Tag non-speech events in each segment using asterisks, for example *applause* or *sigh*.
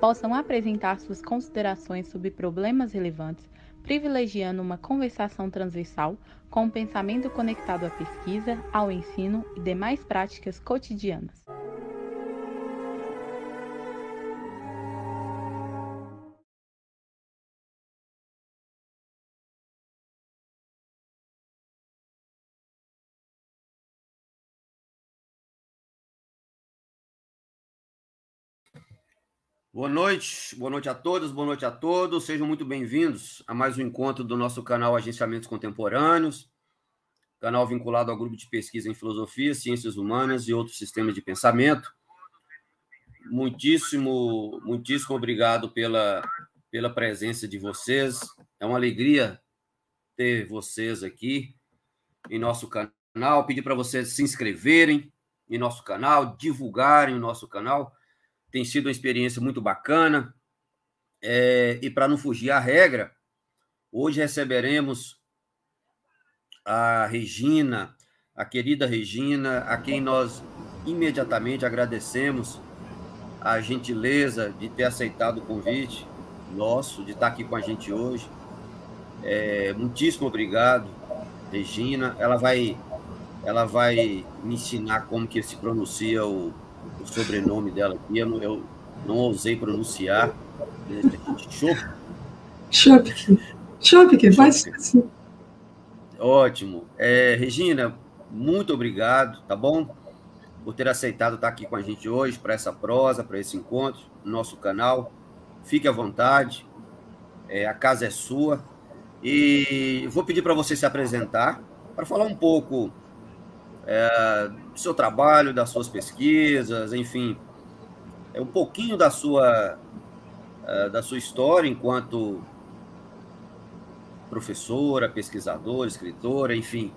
possam apresentar suas considerações sobre problemas relevantes, privilegiando uma conversação transversal com um pensamento conectado à pesquisa, ao ensino e demais práticas cotidianas. Boa noite, boa noite a todas, boa noite a todos. Sejam muito bem-vindos a mais um encontro do nosso canal Agenciamentos Contemporâneos, canal vinculado ao grupo de pesquisa em filosofia, ciências humanas e outros sistemas de pensamento. Muitíssimo, muitíssimo obrigado pela, pela presença de vocês. É uma alegria ter vocês aqui em nosso canal. Pedir para vocês se inscreverem em nosso canal, divulgarem o nosso canal tem sido uma experiência muito bacana. É, e para não fugir à regra, hoje receberemos a Regina, a querida Regina, a quem nós imediatamente agradecemos a gentileza de ter aceitado o convite nosso, de estar aqui com a gente hoje. É, muitíssimo obrigado, Regina. Ela vai, ela vai me ensinar como que se pronuncia o, o sobrenome dela aqui, eu não, eu não ousei pronunciar. Chopik. Chopik, faz assim. Ótimo. É, Regina, muito obrigado, tá bom? Por ter aceitado estar aqui com a gente hoje para essa prosa, para esse encontro no nosso canal. Fique à vontade, é, a casa é sua. E vou pedir para você se apresentar, para falar um pouco é, do seu trabalho, das suas pesquisas, enfim, é um pouquinho da sua é, da sua história enquanto professora, pesquisadora, escritora, enfim.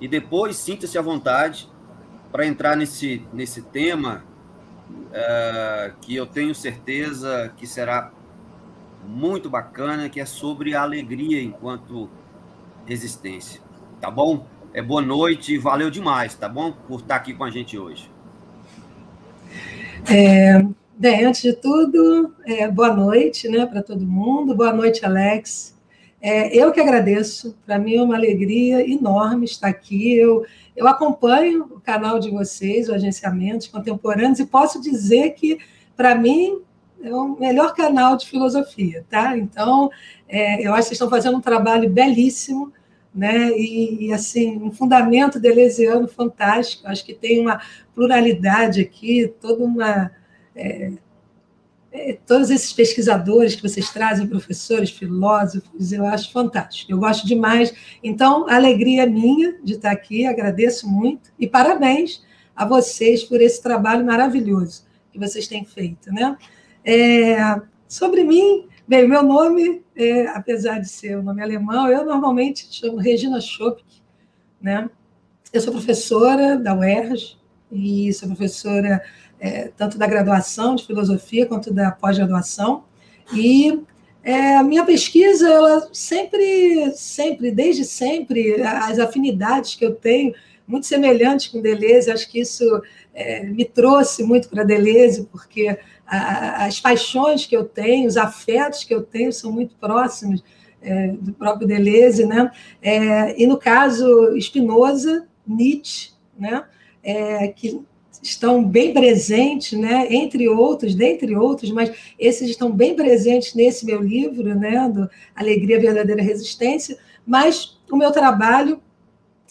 E depois sinta-se à vontade para entrar nesse, nesse tema é, que eu tenho certeza que será muito bacana, que é sobre a alegria enquanto resistência. Tá bom? É, boa noite e valeu demais, tá bom? Por estar aqui com a gente hoje. É, bem, antes de tudo, é, boa noite né, para todo mundo. Boa noite, Alex. É, eu que agradeço, para mim é uma alegria enorme estar aqui. Eu, eu acompanho o canal de vocês, o Agenciamentos Contemporâneos, e posso dizer que, para mim, é o melhor canal de filosofia, tá? Então, é, eu acho que vocês estão fazendo um trabalho belíssimo né? E, e, assim, um fundamento deleuziano fantástico. Acho que tem uma pluralidade aqui, toda uma. É, é, todos esses pesquisadores que vocês trazem, professores, filósofos, eu acho fantástico. Eu gosto demais. Então, a alegria é minha de estar aqui, agradeço muito e parabéns a vocês por esse trabalho maravilhoso que vocês têm feito, né? É, sobre mim, Bem, meu nome, é, apesar de ser um nome alemão, eu normalmente chamo Regina Schopk, né? Eu sou professora da UERJ e sou professora é, tanto da graduação de filosofia quanto da pós-graduação. E é, a minha pesquisa, ela sempre, sempre, desde sempre, as afinidades que eu tenho, muito semelhantes com Deleuze, acho que isso é, me trouxe muito para Deleuze, porque as paixões que eu tenho, os afetos que eu tenho são muito próximos é, do próprio Deleuze, né? É, e no caso Spinoza, Nietzsche, né? É, que estão bem presentes, né? Entre outros, dentre outros, mas esses estão bem presentes nesse meu livro, né? Do Alegria, Verdadeira Resistência. Mas o meu trabalho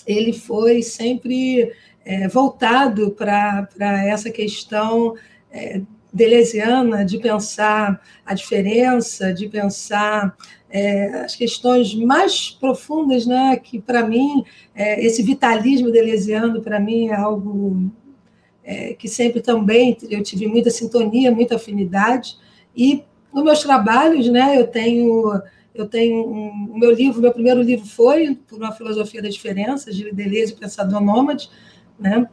ele foi sempre é, voltado para essa questão é, deleuziana de pensar a diferença, de pensar é, as questões mais profundas, né? Que para mim é, esse vitalismo deleuziano para mim é algo é, que sempre também eu tive muita sintonia, muita afinidade e nos meus trabalhos, né? Eu tenho Eu tenho um, o meu livro, meu primeiro livro foi por uma filosofia da diferença, de Deleuze, Pensador Nômade, né?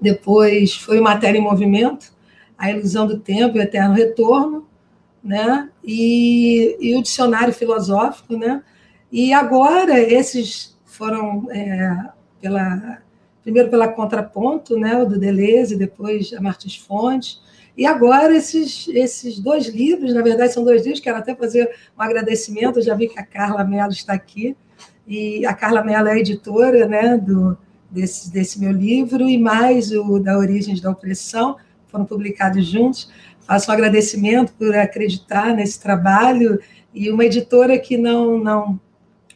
Depois foi Matéria em Movimento, A Ilusão do Tempo e o Eterno Retorno, né? E, e o Dicionário Filosófico, né? E agora esses foram é, pela primeiro pela Contraponto, né? O do Deleuze, depois a Martins Fontes. E agora esses, esses dois livros, na verdade são dois livros, quero até fazer um agradecimento, já vi que a Carla Mello está aqui, e a Carla Mello é a editora né, do, desse, desse meu livro, e mais o da Origens da Opressão, foram publicados juntos. Faço um agradecimento por acreditar nesse trabalho, e uma editora que não, não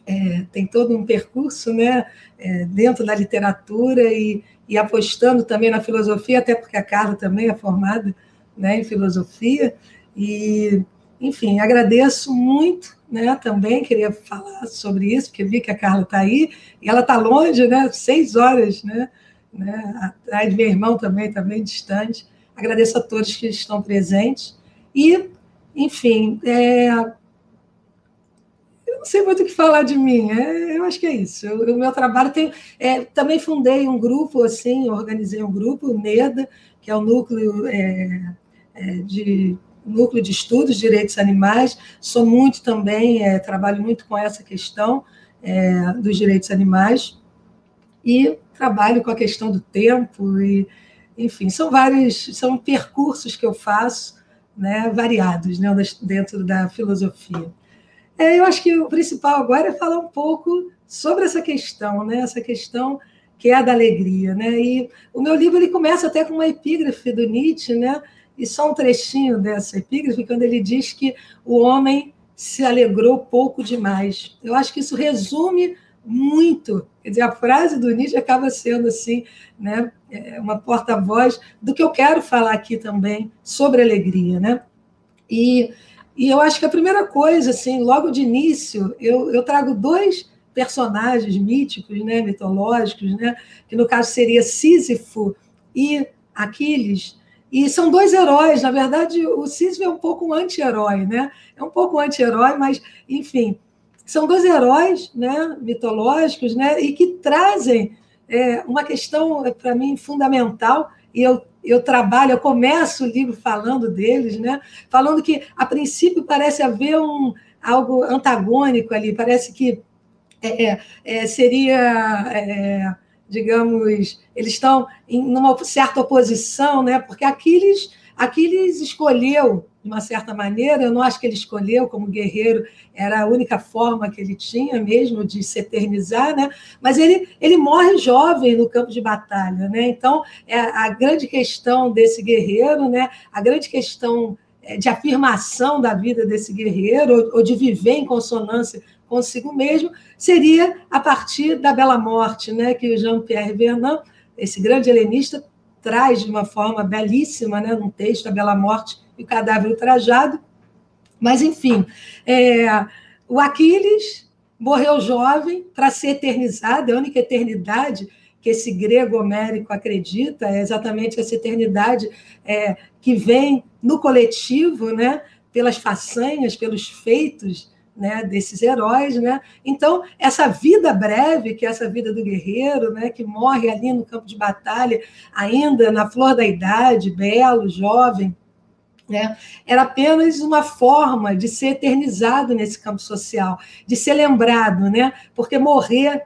é, tem todo um percurso né, é, dentro da literatura e, e apostando também na filosofia, até porque a Carla também é formada né, em filosofia. E, enfim, agradeço muito né, também, queria falar sobre isso, porque vi que a Carla está aí, e ela está longe, né, seis horas, né, né, atrás de meu irmão também, está bem distante. Agradeço a todos que estão presentes. E, enfim, é, eu não sei muito o que falar de mim, é, eu acho que é isso. o meu trabalho tem. É, também fundei um grupo, assim, organizei um grupo, o NEDA, que é o núcleo é, é, de núcleo de estudos de direitos animais, sou muito também, é, trabalho muito com essa questão é, dos direitos animais. E trabalho com a questão do tempo e, enfim, são vários, são percursos que eu faço, né, variados, né, dentro da filosofia. É, eu acho que o principal agora é falar um pouco sobre essa questão, né, essa questão que é a da alegria, né, e o meu livro ele começa até com uma epígrafe do Nietzsche, né, e só um trechinho dessa epígrafe, quando ele diz que o homem se alegrou pouco demais. Eu acho que isso resume muito. Quer dizer, a frase do Nietzsche acaba sendo assim, né, é, uma porta-voz do que eu quero falar aqui também sobre alegria, né? E, e eu acho que a primeira coisa, assim, logo de início, eu, eu trago dois personagens míticos, né, mitológicos, né, que no caso seria Sísifo e Aquiles, e são dois heróis, na verdade, o Sísifo é um pouco um anti-herói, né? É um pouco anti-herói, mas, enfim, são dois heróis né, mitológicos né, e que trazem é, uma questão, para mim, fundamental, e eu, eu trabalho, eu começo o livro falando deles, né, falando que, a princípio, parece haver um, algo antagônico ali, parece que é, é, é seria é, digamos, eles estão em uma certa oposição, né? Porque Aquiles, Aquiles escolheu de uma certa maneira, eu não acho que ele escolheu como guerreiro, era a única forma que ele tinha mesmo de se eternizar, né? Mas ele, ele morre jovem no campo de batalha, né? Então, é a grande questão desse guerreiro, né? A grande questão é, de afirmação da vida desse guerreiro, ou de viver em consonância consigo mesmo, seria a partir da Bela Morte, né, que o Jean-Pierre Vernant, esse grande helenista, traz de uma forma belíssima, né, num texto, a Bela Morte e o Cadáver Trajado. Mas, enfim, é, o Aquiles morreu jovem para ser eternizado, é a única eternidade que esse grego homérico acredita, é exatamente essa eternidade é, que vem no coletivo, né, pelas façanhas, pelos feitos né, desses heróis, né? Então essa vida breve, que é essa vida do guerreiro, né, que morre ali no campo de batalha, ainda na flor da idade, belo, jovem, né, era apenas uma forma de ser eternizado nesse campo social, de ser lembrado, né? Porque morrer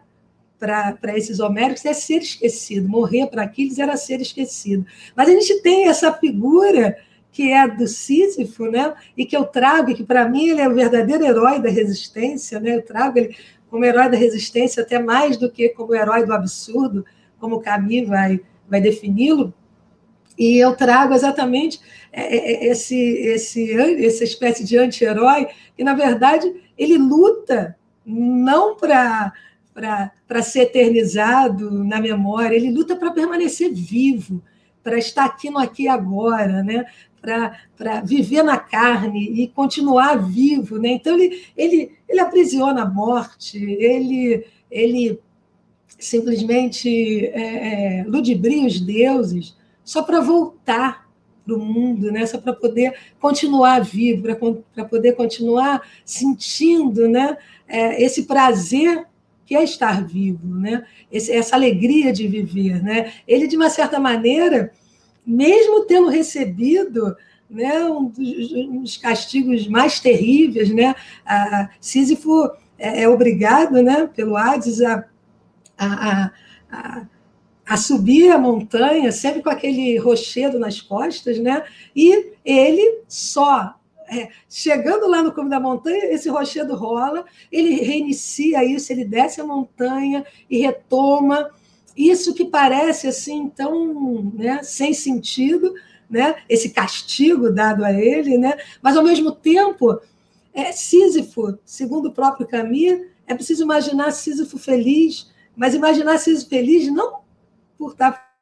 para esses homéricos é ser esquecido, morrer para Aquiles era ser esquecido. Mas a gente tem essa figura que é do Sísifo, né? e que eu trago, e que para mim ele é o verdadeiro herói da resistência, né? eu trago ele como herói da resistência até mais do que como herói do absurdo, como Camus vai, vai defini-lo, e eu trago exatamente é, é, é, esse, esse, essa espécie de anti-herói, que, na verdade, ele luta não para para ser eternizado na memória, ele luta para permanecer vivo, para estar aqui no aqui e agora, né? Para viver na carne e continuar vivo. Né? Então, ele, ele, ele aprisiona a morte, ele, ele simplesmente é, é, ludibria os deuses só para voltar para o mundo, né? só para poder continuar vivo, para poder continuar sentindo né? É, esse prazer que é estar vivo, né? Esse, essa alegria de viver. Né? Ele, de uma certa maneira, mesmo tendo recebido né, um dos, castigos mais terríveis, né? A Sísifo é, é obrigado, né, pelo Hades a, a, a, a, subir a montanha, sempre com aquele rochedo nas costas, né? E ele só é, chegando lá no cume da montanha, esse rochedo rola, ele reinicia isso, ele desce a montanha e retoma isso que parece assim tão né, sem sentido, né, esse castigo dado a ele, né, mas ao mesmo tempo, é, Sísifo, segundo o próprio Camus, é preciso imaginar Sísifo feliz, mas imaginar Sísifo feliz não por estar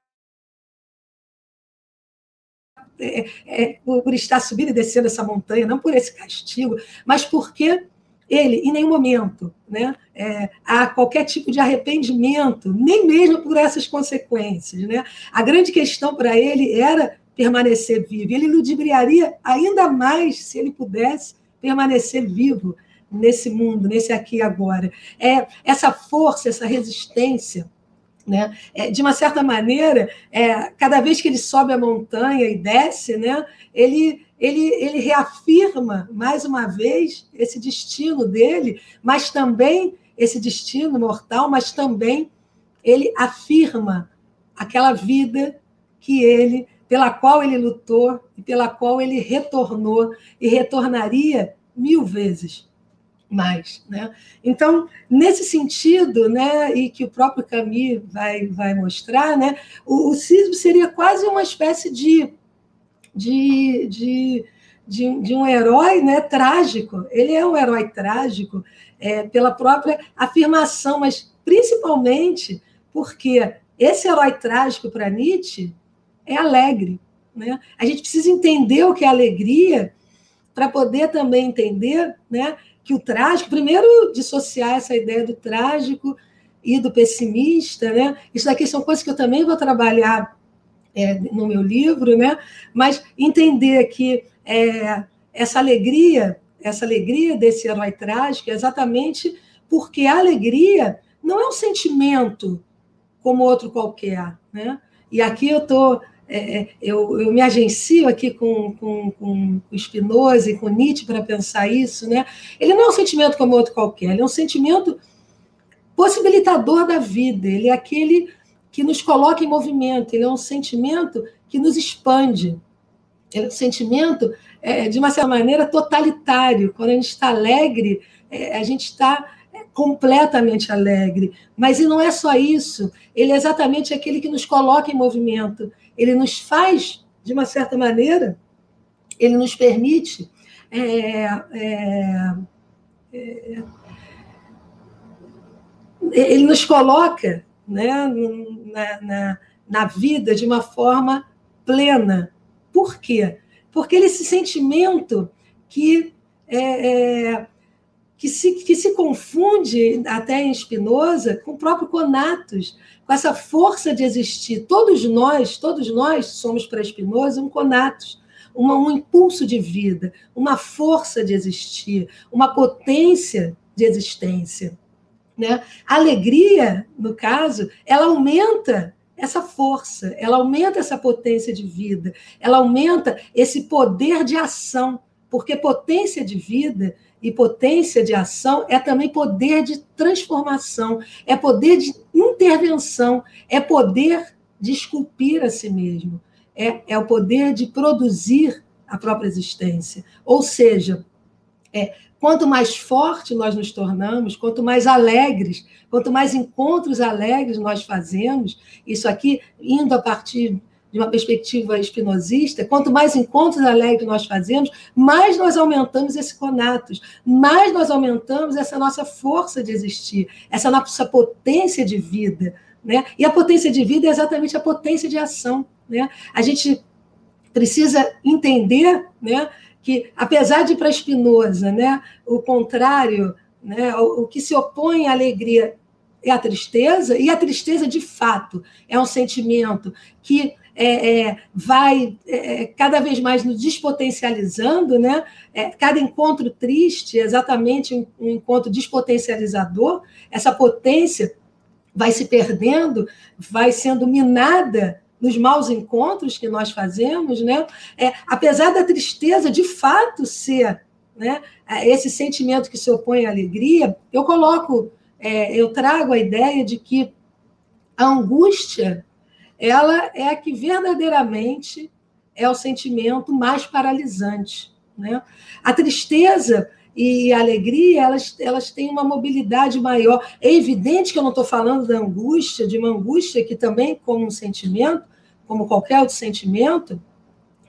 é, é, por estar subindo e descendo essa montanha, não por esse castigo, mas porque ele, em nenhum momento, né, é, há qualquer tipo de arrependimento, nem mesmo por essas consequências. Né? A grande questão para ele era permanecer vivo. Ele ludibriaria ainda mais se ele pudesse permanecer vivo nesse mundo, nesse aqui e agora. É, essa força, essa resistência, né? É, de uma certa maneira, é, cada vez que ele sobe a montanha e desce, né, ele, ele, ele reafirma mais uma vez esse destino dele, mas também esse destino mortal, mas também ele afirma aquela vida que ele pela qual ele lutou e pela qual ele retornou e retornaria mil vezes mais. Né? Então, nesse sentido, né, e que o próprio Camus vai, vai mostrar, né, o, o Cisbo seria quase uma espécie de, de, de, de, de, um herói né, trágico. Ele é um herói trágico é, pela própria afirmação, mas principalmente porque esse herói trágico para Nietzsche é alegre. Né? A gente precisa entender o que é alegria para poder também entender né, que o trágico, primeiro, dissociar essa ideia do trágico e do pessimista, né? Isso daqui são coisas que eu também vou trabalhar é, no meu livro, né? Mas entender que é, essa alegria, essa alegria desse herói trágico é exatamente porque a alegria não é um sentimento como outro qualquer, né? E aqui eu estou é, é, eu, eu, me agencio aqui com, com, com Spinoza e com Nietzsche para pensar isso, né? Ele não é um sentimento como outro qualquer, ele é um sentimento possibilitador da vida, ele é aquele que nos coloca em movimento, ele é um sentimento que nos expande, ele é um sentimento, é, de uma certa maneira, totalitário. Quando a gente está alegre, é, a gente está completamente alegre. Mas e não é só isso, ele é exatamente aquele que nos coloca em movimento ele nos faz, de uma certa maneira, ele nos permite é, é, é, ele nos coloca né, na, na, na, vida de uma forma plena. Por quê? Porque ele, esse sentimento que é, é que se, que se confunde até em Spinoza com o próprio conatus, com essa força de existir. Todos nós, todos nós somos para Spinoza um conatus, uma, um impulso de vida, uma força de existir, uma potência de existência. Né? A alegria, no caso, ela aumenta essa força, ela aumenta essa potência de vida, ela aumenta esse poder de ação, porque potência de vida e potência de ação é também poder de transformação, é poder de intervenção, é poder de esculpir a si mesmo, é, é o poder de produzir a própria existência. Ou seja, é, quanto mais forte nós nos tornamos, quanto mais alegres, quanto mais encontros alegres nós fazemos, isso aqui indo a partir de uma perspectiva espinosista, quanto mais encontros alegres nós fazemos, mais nós aumentamos esse conatos, mais nós aumentamos essa nossa força de existir, essa nossa potência de vida. Né? E a potência de vida é exatamente a potência de ação. Né? A gente precisa entender né, que, apesar de para Spinoza, né, o contrário, né, o, o que se opõe à alegria é a tristeza, e a tristeza, de fato, é um sentimento que é, é, vai é, cada vez mais nos despotencializando, né? É, cada encontro triste é exatamente um, um encontro despotencializador, essa potência vai se perdendo, vai sendo minada nos maus encontros que nós fazemos, né? É, apesar da tristeza de fato ser né, esse sentimento que se opõe à alegria, eu coloco, é, eu trago a ideia de que a angústia ela é a que verdadeiramente é o sentimento mais paralisante. Né? A tristeza e a alegria, elas, elas têm uma mobilidade maior. É evidente que eu não estou falando da angústia, de uma angústia que também, como um sentimento, como qualquer outro sentimento,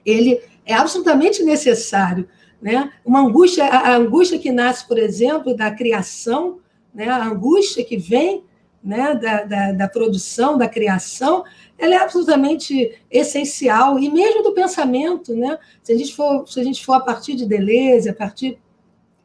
ele é absolutamente necessário. Né? Uma angústia, a angústia que nasce, por exemplo, da criação, né? a angústia que vem né? da, da, da produção, da criação, ela é absolutamente essencial, e mesmo do pensamento, né? se, a gente for, se a gente for a partir de Deleuze, a partir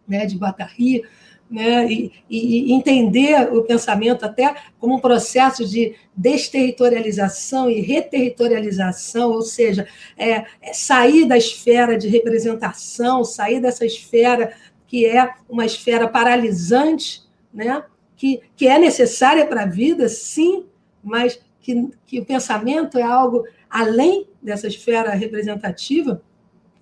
né, de Guattari, né, e, e, entender o pensamento até como um processo de desterritorialização e reterritorialização, ou seja, é, é sair da esfera de representação, sair dessa esfera que é uma esfera paralisante, né, que, que é necessária para a vida, sim, mas que, que o pensamento é algo além dessa esfera representativa,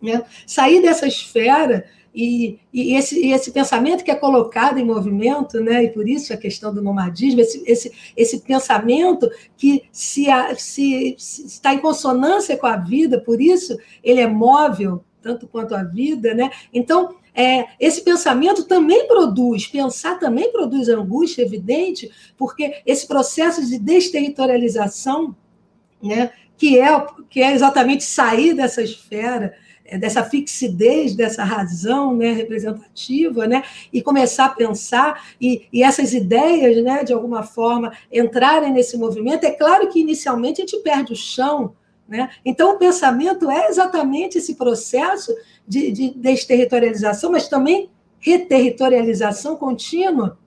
né? sair dessa esfera e, e, esse, esse, pensamento que é colocado em movimento, né? e por isso a questão do nomadismo, esse, esse, esse pensamento que se, se, se, está em consonância com a vida, por isso ele é móvel, tanto quanto a vida. Né? Então, é, esse pensamento também produz, pensar também produz angústia, evidente, porque esse processo de desterritorialização, né, que, é, que é exatamente sair dessa esfera, dessa fixidez, dessa razão né, representativa, né, e começar a pensar, e, e essas ideias, né, de alguma forma, entrarem nesse movimento. É claro que inicialmente a gente perde o chão, né? Então, o pensamento é exatamente esse processo de, de desterritorialização, mas também reterritorialização contínua,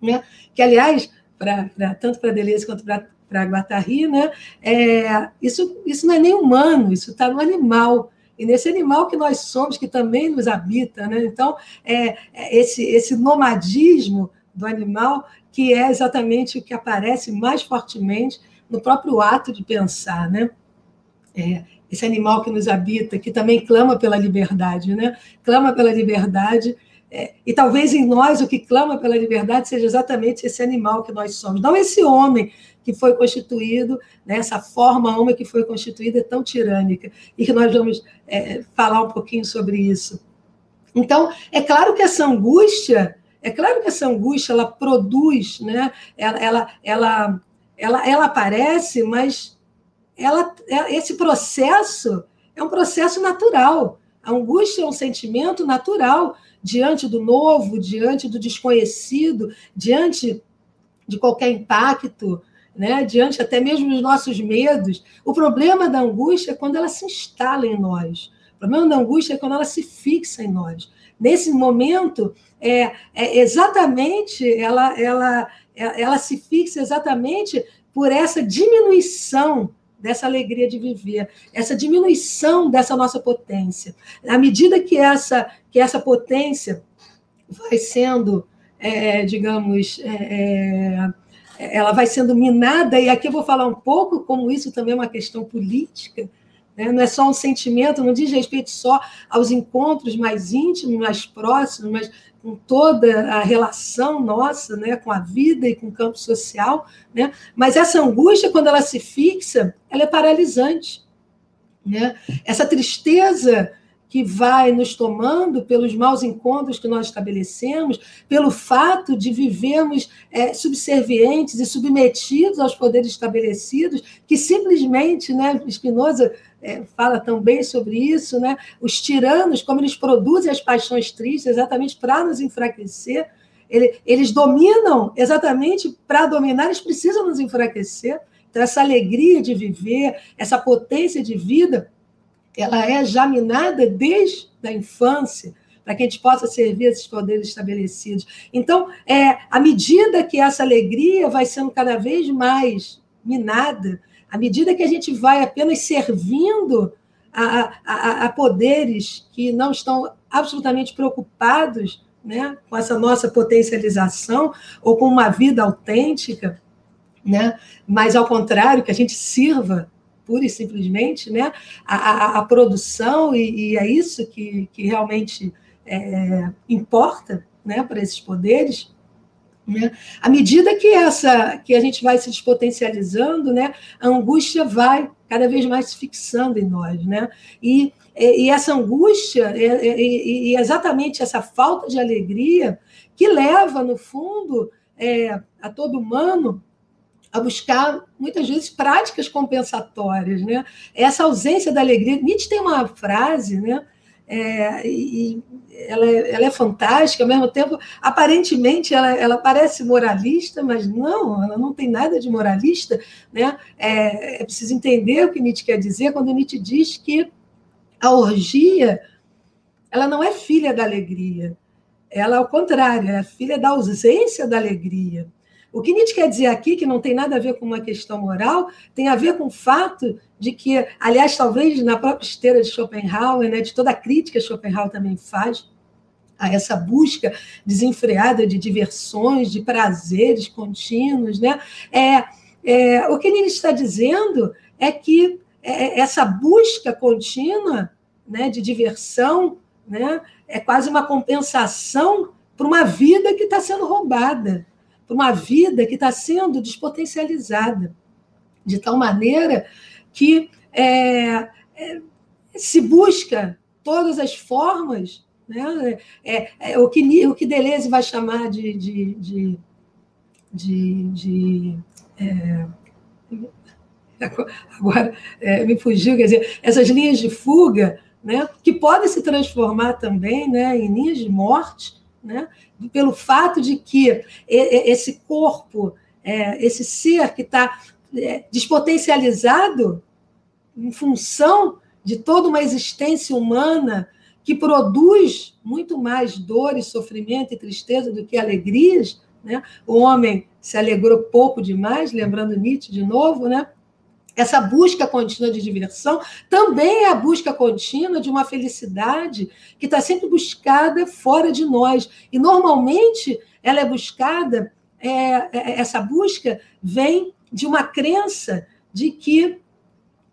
né? que, aliás, pra, pra tanto para Deleuze quanto para Guattari, né? É, isso, isso não é nem humano, isso está no animal e nesse animal que nós somos, que também nos habita. Né? Então, é, é, esse, esse nomadismo do animal que é exatamente o que aparece mais fortemente no próprio ato de pensar. Né? É, esse animal que nos habita, que também clama pela liberdade, né? clama pela liberdade. É, e talvez em nós o que clama pela liberdade seja exatamente esse animal que nós somos, não esse homem que foi constituído, né, essa forma homem que foi constituída é tão tirânica, e que nós vamos é, falar um pouquinho sobre isso. Então, é claro que essa angústia, é claro que essa angústia, ela produz, né, ela, ela, ela, ela, ela aparece, mas ela, é, esse processo é um processo natural. A angústia é um sentimento natural diante do novo, diante do desconhecido, diante de qualquer impacto, né? diante até mesmo dos nossos medos. O problema da angústia é quando ela se instala em nós. O problema da angústia é quando ela se fixa em nós. Nesse momento, é, é exatamente ela, ela, ela se fixa exatamente por essa diminuição dessa alegria de viver, essa diminuição dessa nossa potência. À medida que essa, que essa potência vai sendo, é, digamos, é, é ela vai sendo minada, e aqui eu vou falar um pouco como isso também é uma questão política, né? não é só um sentimento, não diz respeito só aos encontros mais íntimos, mais próximos, mas com toda a relação nossa né? com a vida e com o campo social. Né? Mas essa angústia, quando ela se fixa, ela é paralisante. Né? Essa tristeza que vai nos tomando pelos maus encontros que nós estabelecemos, pelo fato de vivermos é, subservientes e submetidos aos poderes estabelecidos, que simplesmente, né, Spinoza é, fala também sobre isso, né, os tiranos, como eles produzem as paixões tristes exatamente para nos enfraquecer, ele, eles dominam exatamente para dominar, eles precisam nos enfraquecer. Então, essa alegria de viver, essa potência de vida, ela é já minada desde a infância, para que a gente possa servir esses poderes estabelecidos. Então, é, à medida que essa alegria vai sendo cada vez mais minada, à medida que a gente vai apenas servindo a, a, a poderes que não estão absolutamente preocupados né, com essa nossa potencialização ou com uma vida autêntica, né, mas ao contrário, que a gente sirva pura e simplesmente né, a, a, a produção, e, e, é isso que, que realmente é, importa né, para esses poderes. Né? À medida que essa que a gente vai se despotencializando, né, a angústia vai cada vez mais se fixando em nós. Né? E, e, essa angústia, e, e, exatamente essa falta de alegria, que leva, no fundo, é, a todo humano a buscar, muitas vezes, práticas compensatórias. Né? Essa ausência da alegria. Nietzsche tem uma frase, né? É, e ela é, ela é, fantástica, ao mesmo tempo, aparentemente, ela, ela parece moralista, mas não, ela não tem nada de moralista. Né? É, é preciso entender o que Nietzsche quer dizer quando Nietzsche diz que a orgia ela não é filha da alegria, ela, ao contrário, é filha da ausência da alegria. O que Nietzsche quer dizer aqui, que não tem nada a ver com uma questão moral, tem a ver com o fato de que, aliás, talvez na própria esteira de Schopenhauer, né, de toda a crítica que Schopenhauer também faz a essa busca desenfreada de diversões, de prazeres contínuos, né? É, é o que ele está dizendo é que é, essa busca contínua né, de diversão né, é quase uma compensação para uma vida que está sendo roubada para uma vida que está sendo despotencializada, de tal maneira que é, é, se busca todas as formas, né? é, é o, que, o que Deleuze vai chamar de. de, de, de, de é, agora é, me fugiu, quer dizer, essas linhas de fuga, né, que podem se transformar também né, em linhas de morte, né? pelo fato de que esse corpo, é, esse ser que está é, despotencializado em função de toda uma existência humana que produz muito mais dor e sofrimento e tristeza do que alegrias, né? O homem se alegrou pouco demais, lembrando Nietzsche de novo, né? Essa busca contínua de diversão também é a busca contínua de uma felicidade que está sempre buscada fora de nós. E, normalmente, ela é buscada, é, é, essa busca vem de uma crença de que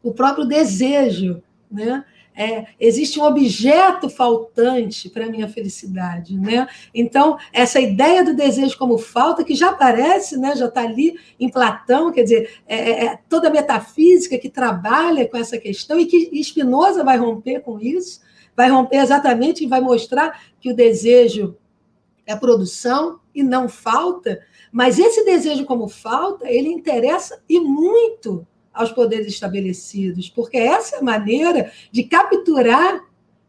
o próprio desejo né, é, existe um objeto faltante para a minha felicidade. Né? Então, essa ideia do desejo como falta, que já aparece, né, já está ali em Platão, quer dizer, é, é, é, toda a metafísica que trabalha com essa questão e que Spinoza vai romper com isso, vai romper exatamente e vai mostrar que o desejo é produção e não falta, mas esse desejo como falta, ele interessa e muito aos poderes estabelecidos, porque essa é a maneira de capturar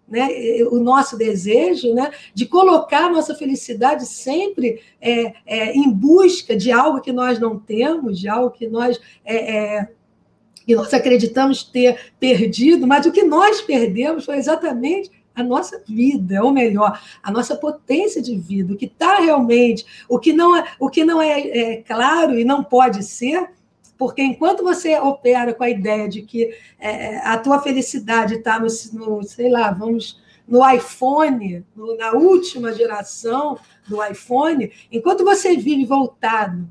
né, o nosso desejo, né, de colocar a nossa felicidade sempre é, é, em busca de algo que nós não temos, de algo que nós, é, é nós acreditamos ter perdido, mas o que nós perdemos foi exatamente a nossa vida, ou melhor, a nossa potência de vida, o que está realmente, o que não é, o que não é, é claro e não pode ser, porque enquanto você opera com a ideia de que é, a tua felicidade está no, no, sei lá, vamos no iPhone, no, na última geração do iPhone, enquanto você vive voltado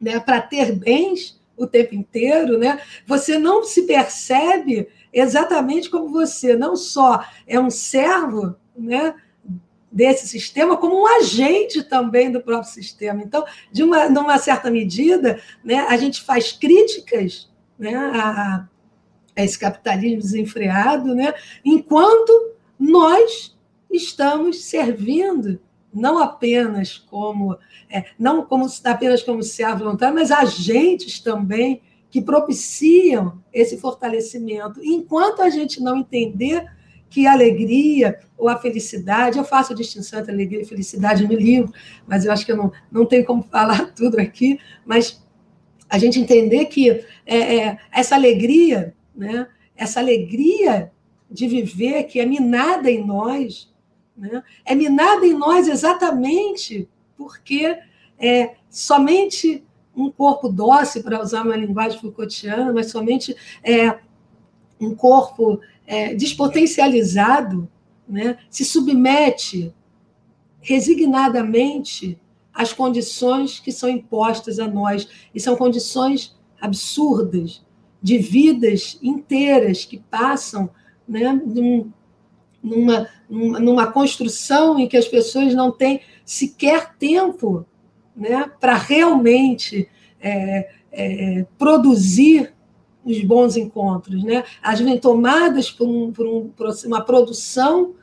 né, para ter bens o tempo inteiro, né, você não se percebe exatamente como você. Não só é um servo né, desse sistema como um agente também do próprio sistema. Então, de uma, numa certa medida, né, a gente faz críticas né, a, a esse capitalismo desenfreado, né, enquanto nós estamos servindo não apenas como é, não como apenas como servo voluntário, mas agentes também que propiciam esse fortalecimento. Enquanto a gente não entender que a alegria ou a felicidade, eu faço a distinção entre alegria e felicidade no livro, mas eu acho que eu não, não tenho como falar *laughs* tudo aqui, mas a gente entender que é, é, essa alegria, né, essa alegria de viver que é minada em nós, né, é minada em nós exatamente porque é, somente um corpo dócil, para usar uma linguagem Foucaultiana, mas somente é, um corpo é, despotencializado, né, se submete resignadamente às condições que são impostas a nós, e são condições absurdas, de vidas inteiras que passam né, numa, numa construção em que as pessoas não têm sequer tempo né, para realmente é, é, produzir os bons encontros. Né? As vêm tomadas por, um, por, um, por uma produção,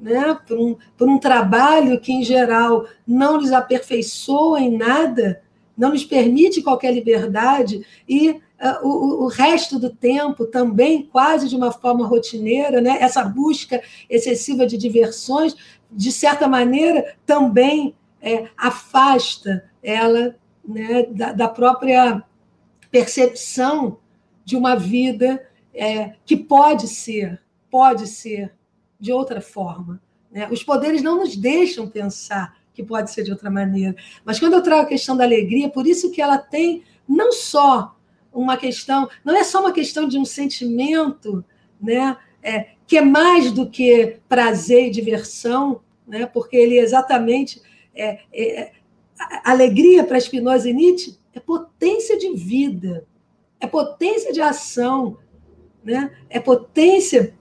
né, por, um, por um trabalho que, em geral, não lhes aperfeiçoa em nada, não lhes permite qualquer liberdade, e uh, o, o, resto do tempo também, quase de uma forma rotineira, né, essa busca excessiva de diversões, de certa maneira, também é, afasta ela né, da, da, própria percepção de uma vida é, que pode ser, pode ser de outra forma. Né? Os poderes não nos deixam pensar que pode ser de outra maneira. Mas quando eu trago a questão da alegria, por isso que ela tem não só uma questão, não é só uma questão de um sentimento, né, é, que é mais do que prazer e diversão, né, porque ele exatamente é, é, alegria para Spinoza e Nietzsche é potência de vida, é potência de ação, né? é potência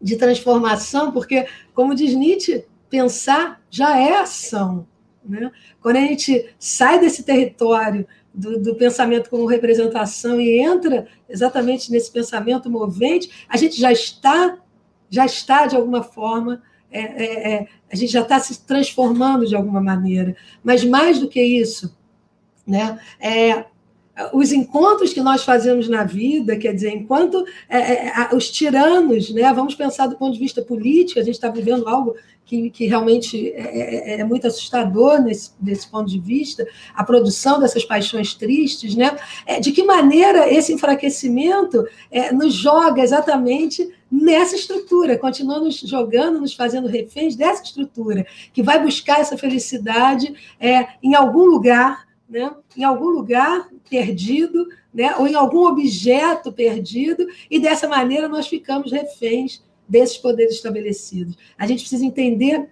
de transformação, porque, como diz Nietzsche, pensar já é ação. Né? Quando a gente sai desse território do, do, pensamento como representação e entra exatamente nesse pensamento movente, a gente já está, já está de alguma forma, é, é, é, a gente já está se transformando de alguma maneira. Mas mais do que isso, né, é, os encontros que nós fazemos na vida, quer dizer, enquanto é, é, os tiranos, né, vamos pensar do ponto de vista político, a gente está vivendo algo que, que realmente é, é, é, muito assustador nesse, desse ponto de vista, a produção dessas paixões tristes, né? É, de que maneira esse enfraquecimento é, nos joga exatamente nessa estrutura, continua nos jogando, nos fazendo reféns dessa estrutura, que vai buscar essa felicidade é, em algum lugar, né? em algum lugar perdido, né? ou em algum objeto perdido, e dessa maneira nós ficamos reféns desses poderes estabelecidos. A gente precisa entender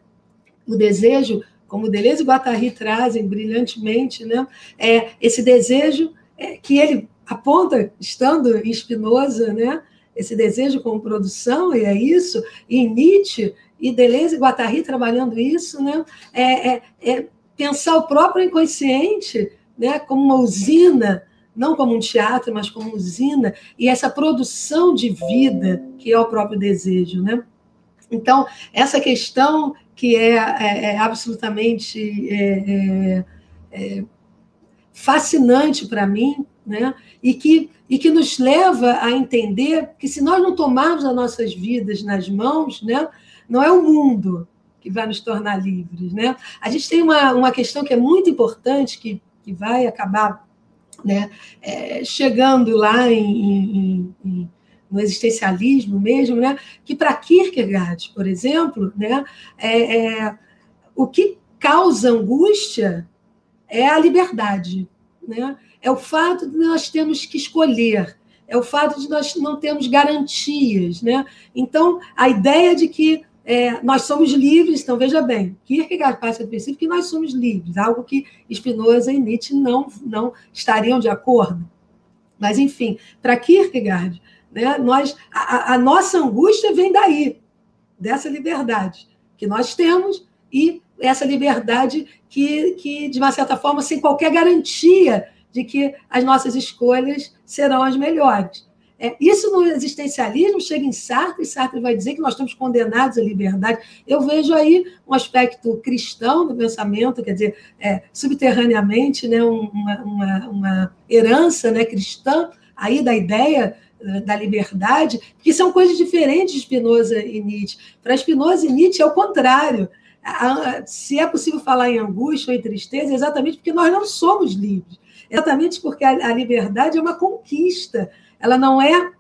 o desejo, como Deleuze e Guattari trazem brilhantemente, né? é, esse desejo é, que ele aponta, estando em Spinoza, né? esse desejo como produção, e é isso, e Nietzsche e Deleuze e Guattari trabalhando isso, né? é, é, é pensar o próprio inconsciente né? como uma usina não como um teatro, mas como usina, e essa produção de vida que é o próprio desejo. Né? Então, essa questão que é, é, é absolutamente é, é, é fascinante para mim, né? e, que, e que nos leva a entender que se nós não tomarmos as nossas vidas nas mãos, né? não é o mundo que vai nos tornar livres. Né? A gente tem uma, uma questão que é muito importante, que, que vai acabar né? É, chegando lá em, em, em, no existencialismo mesmo, né? que para Kierkegaard, por exemplo, né? É, é, o que causa angústia é a liberdade, né? é o fato de nós termos que escolher, é o fato de nós não termos garantias. Né? Então, a ideia de que é, nós somos livres, então veja bem, Kierkegaard parte do princípio que nós somos livres, algo que Spinoza e Nietzsche não, não estariam de acordo. Mas, enfim, para Kierkegaard, né, nós, a, a nossa angústia vem daí, dessa liberdade que nós temos e essa liberdade que, que, de uma certa forma, sem qualquer garantia de que as nossas escolhas serão as melhores. É, isso no existencialismo chega em Sartre, e Sartre vai dizer que nós estamos condenados à liberdade. Eu vejo aí um aspecto cristão do pensamento, quer dizer, é, subterraneamente, né, uma, uma, uma herança né, cristã aí da ideia eh, da liberdade, que são coisas diferentes de Spinoza e Nietzsche. Para Spinoza e Nietzsche é o contrário. Se é possível falar em angústia ou em tristeza, é exatamente porque nós não somos livres. Exatamente porque a liberdade é uma conquista ela não é,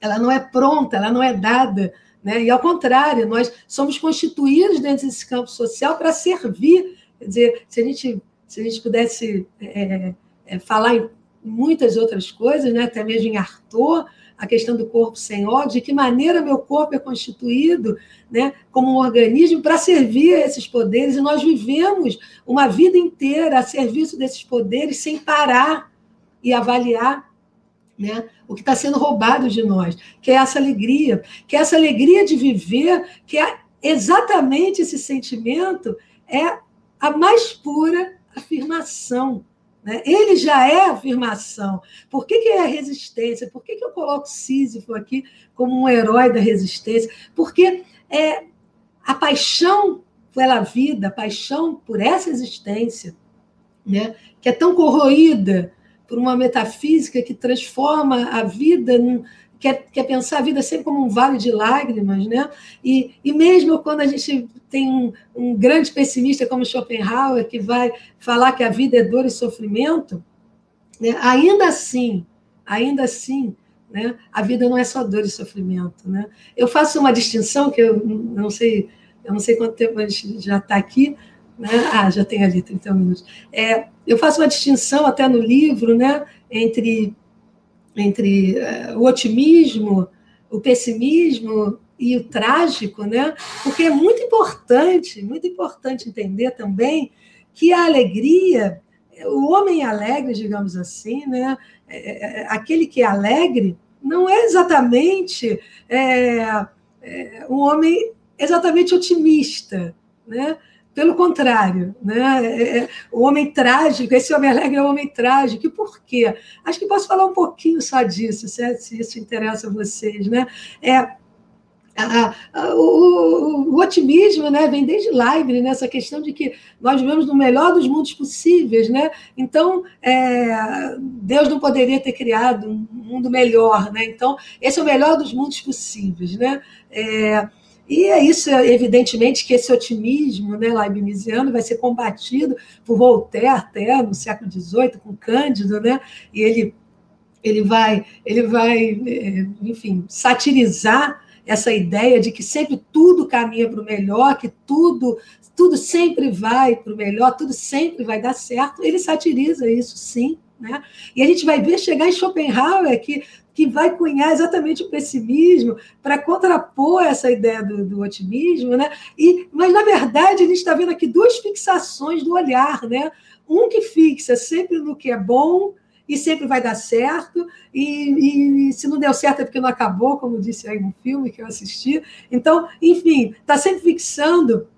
ela não é pronta, ela não é dada, né? E ao contrário, nós somos constituídos dentro desse campo social para servir. Quer dizer, se a gente, se a gente pudesse é, é, falar em muitas outras coisas, né? até mesmo em Arthur, a questão do corpo sem ódio, de que maneira meu corpo é constituído né, como um organismo para servir a esses poderes, e nós vivemos uma vida inteira a serviço desses poderes sem parar e avaliar né, o que está sendo roubado de nós, que é essa alegria, que é essa alegria de viver, que é exatamente esse sentimento, é a mais pura afirmação né? Ele já é afirmação. Por que, que é resistência? Por que, que eu coloco Sísifo aqui como um herói da resistência? Porque é a paixão pela vida, a paixão por essa existência, né? que é tão corroída por uma metafísica que transforma a vida num, quer, quer pensar a vida sempre como um vale de lágrimas, né? E, e mesmo quando a gente tem um, um grande pessimista como Schopenhauer, que vai falar que a vida é dor e sofrimento, né? ainda assim, ainda assim, né? a vida não é só dor e sofrimento. Né? Eu faço uma distinção que eu não sei, eu não sei quanto tempo a gente já está aqui, né? Ah, já tem ali 31 minutos. É, eu faço uma distinção até no livro, né, entre entre uh, o otimismo, o pessimismo e o trágico, né? Porque é muito importante, muito importante entender também que a alegria, o homem alegre, digamos assim, né? É, é, aquele que é alegre, não é exatamente um homem exatamente otimista, né? Pelo contrário, né? É, é, o homem trágico, esse homem alegre é o homem trágico. E por quê? Acho que posso falar um pouquinho só disso, se isso interessa a vocês. Né? É, a, a, o, o, otimismo né, vem desde Leibniz, né, questão de que nós vivemos no melhor dos mundos possíveis. Né? Então, é, Deus não poderia ter criado um mundo melhor. Né? Então, esse é o melhor dos mundos possíveis. Né? É, e é isso, evidentemente, que esse otimismo né, leibniziano vai ser combatido por Voltaire até no século XVIII, com Cândido, né? e ele, ele vai, ele vai, é, enfim, satirizar essa ideia de que sempre tudo caminha para o melhor, que tudo, tudo sempre vai para o melhor, tudo sempre vai dar certo. Ele satiriza isso, sim. Né? E a gente vai ver chegar em Schopenhauer que que vai cunhar exatamente o pessimismo para contrapor essa ideia do, do, otimismo, né? E, mas, na verdade, a gente está vendo aqui duas fixações do olhar, né? Um que fixa sempre no que é bom e sempre vai dar certo, e, e, se não deu certo é porque não acabou, como disse aí um filme que eu assisti. Então, enfim, está sempre fixando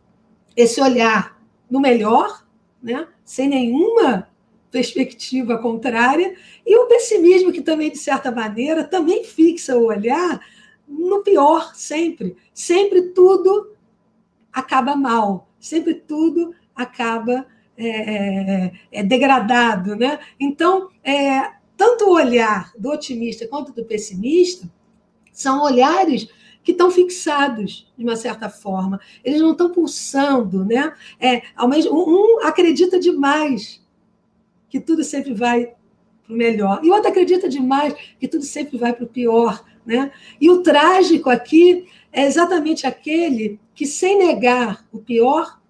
esse olhar no melhor, né? sem nenhuma perspectiva contrária, e o pessimismo, que também, de certa maneira, também fixa o olhar no pior, sempre. Sempre tudo acaba mal, sempre tudo acaba é, é, é degradado. Né? Então, é, tanto o olhar do otimista quanto do pessimista são olhares que estão fixados de uma certa forma. Eles não estão pulsando, né? É, ao mesmo, um acredita demais que tudo sempre vai para o melhor. E o outro acredita demais que tudo sempre vai para o pior. Né? E o trágico aqui é exatamente aquele que, sem negar o pior,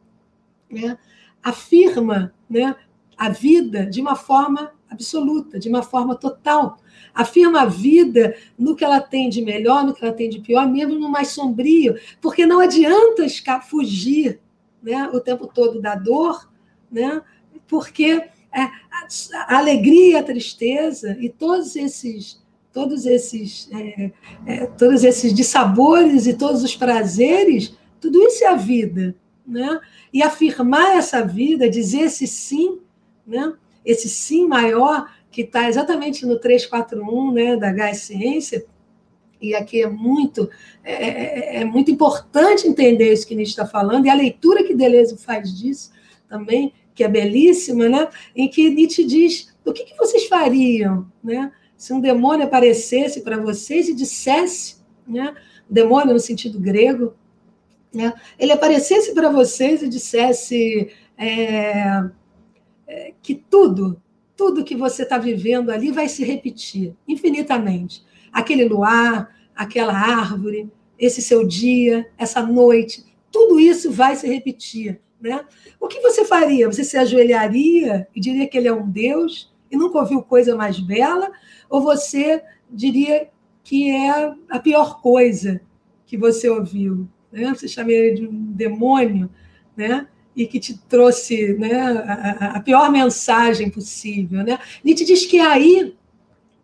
né, afirma né, a vida de uma forma absoluta, de uma forma total. Afirma a vida no que ela tem de melhor, no que ela tem de pior, mesmo no mais sombrio, porque não adianta fugir né, o tempo todo da dor, né, porque a alegria a tristeza e todos esses todos esses é, é, todos esses dissabores e todos os prazeres tudo isso é a vida né? E afirmar essa vida dizer esse sim né? Esse sim maior que está exatamente no 341 né da Gás Ciência e aqui é muito é, é, é muito importante entender isso que gente está falando e a leitura que Deleuze faz disso também que é belíssima, né? em que Nietzsche diz: o que, que vocês fariam né? se um demônio aparecesse para vocês e dissesse, né? demônio no sentido grego, né? ele aparecesse para vocês e dissesse é, é, que tudo, tudo que você está vivendo ali vai se repetir infinitamente. Aquele luar, aquela árvore, esse seu dia, essa noite, tudo isso vai se repetir. Né? O que você faria? Você se ajoelharia e diria que ele é um Deus e nunca ouviu coisa mais bela, ou você diria que é a pior coisa que você ouviu? Né? Você chama ele de um demônio, né? e que te trouxe né, a, a, pior mensagem possível. Né? Nietzsche diz que é aí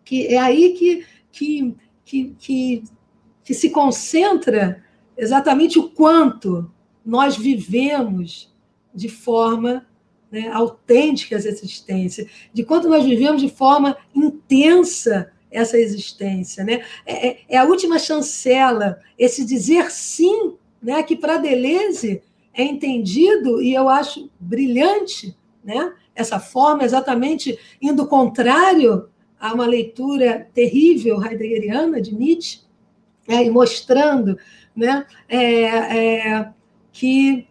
que, é aí que, que, que, que, que se concentra exatamente o quanto nós vivemos de forma né, autêntica essa existência, de quanto nós vivemos de forma intensa essa existência. Né? É, é, é a última chancela, esse dizer sim, né, que para Deleuze é entendido, e eu acho brilhante né, essa forma, exatamente indo contrário a uma leitura terrível heideggeriana de Nietzsche, é, e mostrando né, é, é, que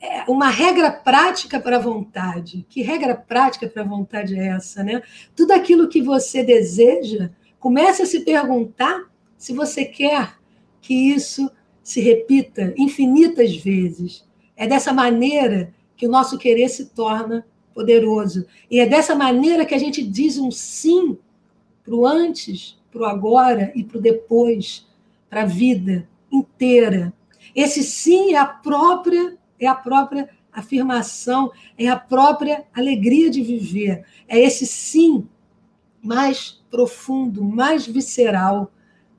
é uma regra prática para a vontade. Que regra prática para a vontade é essa? Né? Tudo aquilo que você deseja, comece a se perguntar se você quer que isso se repita infinitas vezes. É dessa maneira que o nosso querer se torna poderoso. E é dessa maneira que a gente diz um sim para o antes, para o agora e para o depois, para a vida inteira. Esse sim é a própria é a própria afirmação, é a própria alegria de viver. É esse sim mais profundo, mais visceral,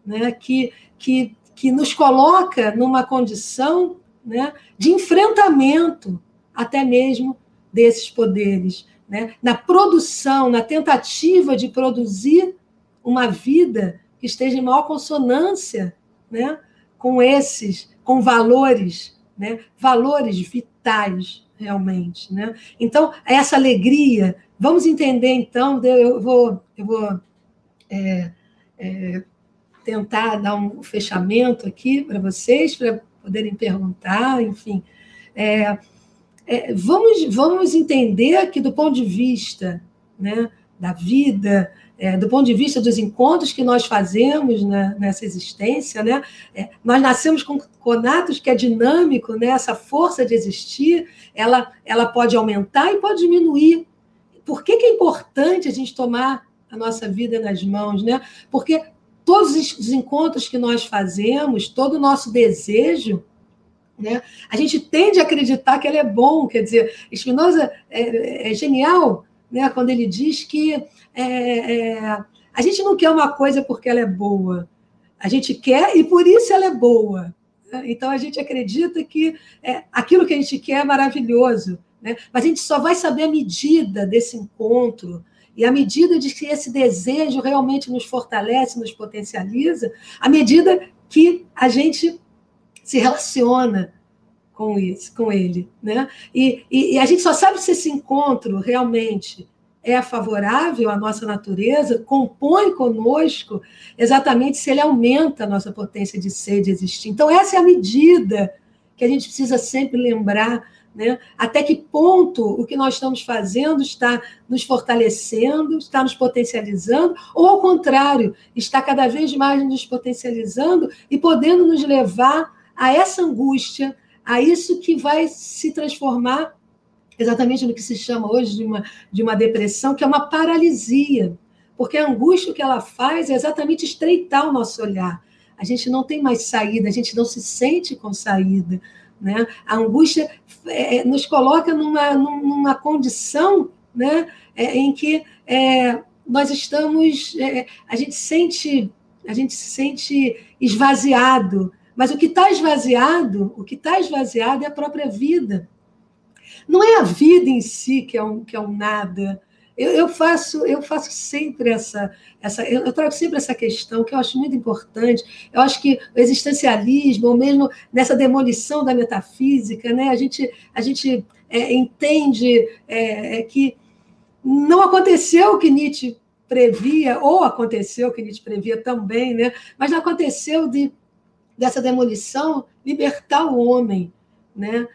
né, que, que, que nos coloca numa condição né, de enfrentamento até mesmo desses poderes, né? na produção, na tentativa de produzir uma vida que esteja em maior consonância né? com esses, com valores, né? valores vitais, realmente. Né? Então, essa alegria, vamos entender, então, eu vou, eu vou é, é, tentar dar um fechamento aqui para vocês, para poderem perguntar, enfim. É, é, vamos, vamos entender que, do ponto de vista né, da vida, é, do ponto de vista dos encontros que nós fazemos né, nessa existência, né, é, nós nascemos com conatos que é dinâmico, né, essa força de existir, ela, ela pode aumentar e pode diminuir. Por que, que é importante a gente tomar a nossa vida nas mãos? Né? Porque todos os encontros que nós fazemos, todo o nosso desejo, né? A gente tende a acreditar que ele é bom, quer dizer, Spinoza é, é genial né, quando ele diz que é, é, a gente não quer uma coisa porque ela é boa, a gente quer e por isso ela é boa. Então a gente acredita que é, aquilo que a gente quer é maravilhoso, né? mas a gente só vai saber a medida desse encontro, e à medida de que esse desejo realmente nos fortalece, nos potencializa, à medida que a gente se relaciona com isso, com ele, né? E, e, e, a gente só sabe se esse encontro realmente é favorável à nossa natureza, compõe conosco, exatamente se ele aumenta a nossa potência de ser, de existir. Então essa é a medida que a gente precisa sempre lembrar, né? Até que ponto o que nós estamos fazendo está nos fortalecendo, está nos potencializando, ou ao contrário, está cada vez mais nos potencializando e podendo nos levar a essa angústia, a isso que vai se transformar exatamente no que se chama hoje de uma, de uma depressão, que é uma paralisia. Porque a angústia que ela faz é exatamente estreitar o nosso olhar. A gente não tem mais saída, a gente não se sente com saída. Né? A angústia é, é nos coloca numa, numa condição né, é, em que é, nós estamos, é, a gente sente, a gente se sente esvaziado, mas o que está esvaziado, o que está esvaziado é a própria vida. Não é a vida em si que é um, que é um nada. Eu, eu faço eu faço sempre essa essa eu, eu trago sempre essa questão que eu acho muito importante. Eu acho que o existencialismo, ou mesmo nessa demolição da metafísica, né, a gente a gente é, entende é, é que não aconteceu o que Nietzsche previa, ou aconteceu o que Nietzsche previa também, né? mas não aconteceu de dessa demolição, libertar o homem né,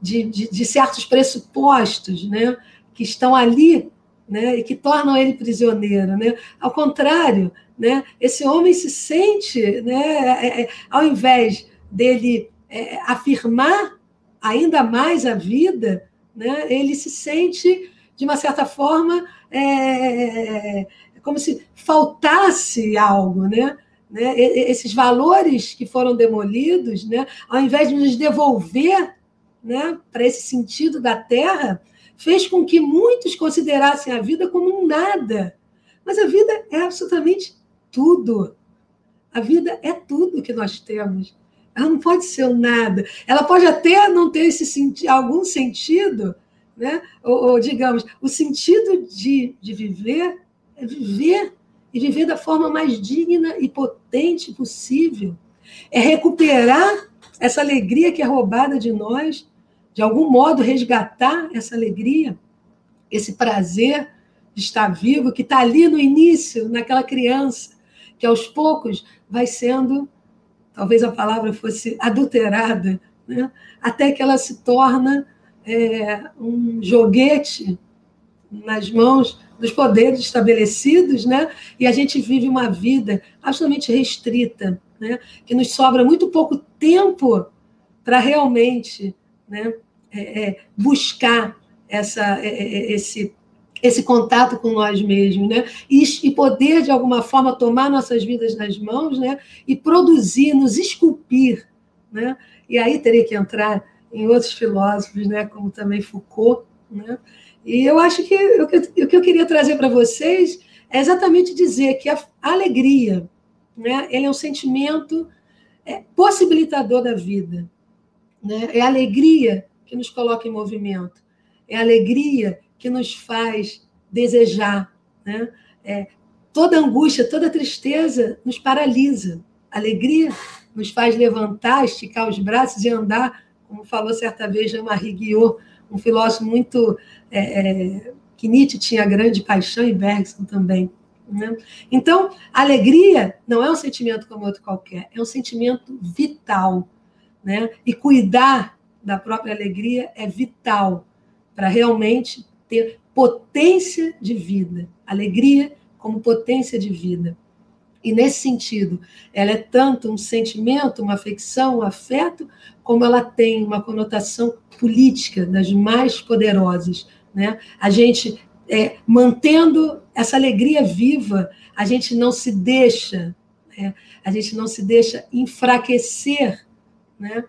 de, de, de certos pressupostos né, que estão ali né, e que tornam ele prisioneiro. Né? Ao contrário, né, esse homem se sente, né, é, é, ao invés dele é, afirmar ainda mais a vida, né, ele se sente de uma certa forma, é, é como se faltasse algo, né? Né? Esses valores que foram demolidos, né? ao invés de nos devolver né, para esse sentido da terra, fez com que muitos considerassem a vida como um nada. Mas a vida é absolutamente tudo. A vida é tudo que nós temos. Ela não pode ser um nada. Ela pode até não ter esse senti algum sentido, né? ou, ou digamos, o sentido de, de viver é viver e viver da forma mais digna e potente possível. É recuperar essa alegria que é roubada de nós, de algum modo resgatar essa alegria, esse prazer de estar vivo, que está ali no início, naquela criança, que aos poucos vai sendo, talvez a palavra fosse adulterada, né? até que ela se torna é, um joguete nas mãos dos poderes estabelecidos, né? E a gente vive uma vida absolutamente restrita, né? Que nos sobra muito pouco tempo para realmente, né? É, é, buscar essa, é, é, é, esse esse contato com nós mesmos, né? E, e, poder de alguma forma tomar nossas vidas nas mãos, né? E produzir, nos esculpir, né? E aí teria que entrar em outros filósofos, né? Como também Foucault, né? E eu acho que o que eu queria trazer para vocês é exatamente dizer que a alegria, né, ele é um sentimento é, possibilitador da vida. Né? É a alegria que nos coloca em movimento. É a alegria que nos faz desejar. Né? É, toda angústia, toda tristeza nos paralisa. A alegria nos faz levantar, esticar os braços e andar, como falou certa vez Jean-Marie Guillot, um filósofo muito. É, é, que Nietzsche tinha grande paixão e Bergson também. Né? Então, alegria não é um sentimento como outro qualquer, é um sentimento vital. Né? E cuidar da própria alegria é vital para realmente ter potência de vida. Alegria como potência de vida. E nesse sentido, ela é tanto um sentimento, uma afecção, um afeto, como ela tem uma conotação política das mais poderosas. Né? A gente, é, mantendo essa alegria viva, a gente não se deixa, né? a gente não se deixa enfraquecer né?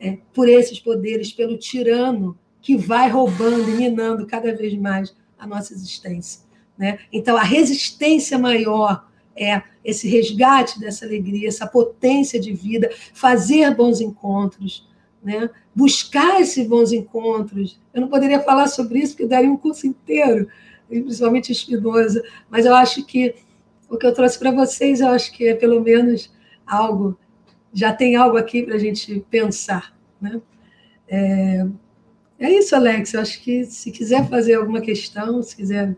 É, por esses poderes, pelo tirano que vai roubando e minando cada vez mais a nossa existência. Né? Então, a resistência maior é esse resgate dessa alegria, essa potência de vida, fazer bons encontros, né? buscar esses bons encontros. Eu não poderia falar sobre isso, porque daria um curso inteiro, principalmente Espinosa, mas eu acho que o que eu trouxe para vocês, eu acho que é pelo menos algo, já tem algo aqui para a gente pensar. Né? É, é isso, Alex. Eu acho que se quiser fazer alguma questão, se quiser,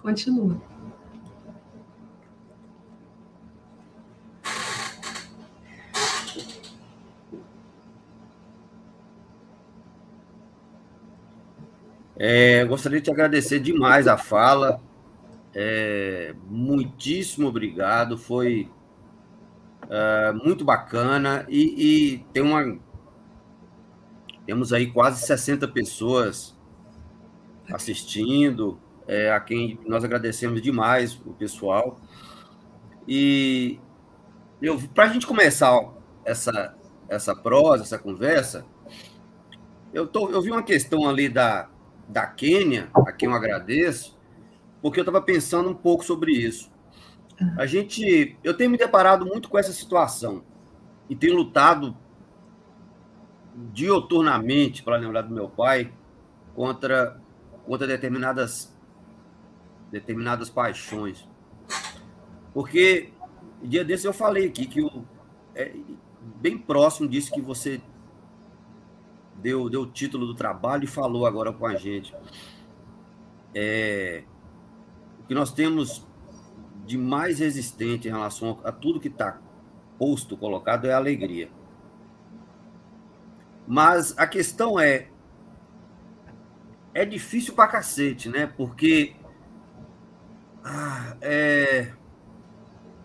continua. É, gostaria de te agradecer demais a fala. É, muitíssimo obrigado. Foi é, muito bacana. E, e, tem uma. Temos aí quase 60 pessoas assistindo, é, a quem nós agradecemos demais o pessoal. E para a gente começar essa, essa prosa, essa conversa, eu, tô, eu vi uma questão ali da, da Quênia, a quem eu agradeço, porque eu estava pensando um pouco sobre isso. A gente, eu tenho me deparado muito com essa situação e tenho lutado dioturnamente, para lembrar do meu pai, contra, contra determinadas, determinadas paixões. Porque dia desse eu falei aqui que o, é, bem próximo disso que você deu, deu o título do trabalho e falou agora com a gente. É, o que nós temos de mais resistente em relação a tudo que está posto, colocado, é a alegria. Mas a questão é. É difícil pra cacete, né? Porque. Ah, é,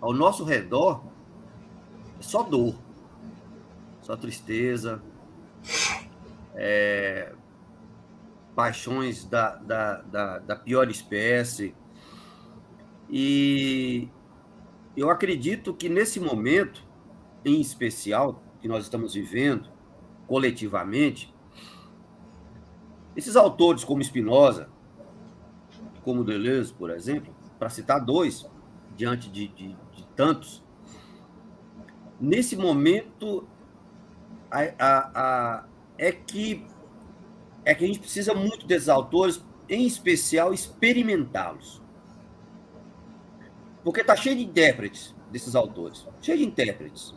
ao nosso redor é só dor, só tristeza, é, paixões da, da, da, da pior espécie. E eu acredito que nesse momento, em especial, que nós estamos vivendo coletivamente, esses autores como Spinoza, como Deleuze, por exemplo, para citar dois, diante de, de, de tantos, nesse momento a, a, a, é que é que a gente precisa muito desses autores, em especial experimentá-los. Porque está cheio de intérpretes desses autores, cheio de intérpretes.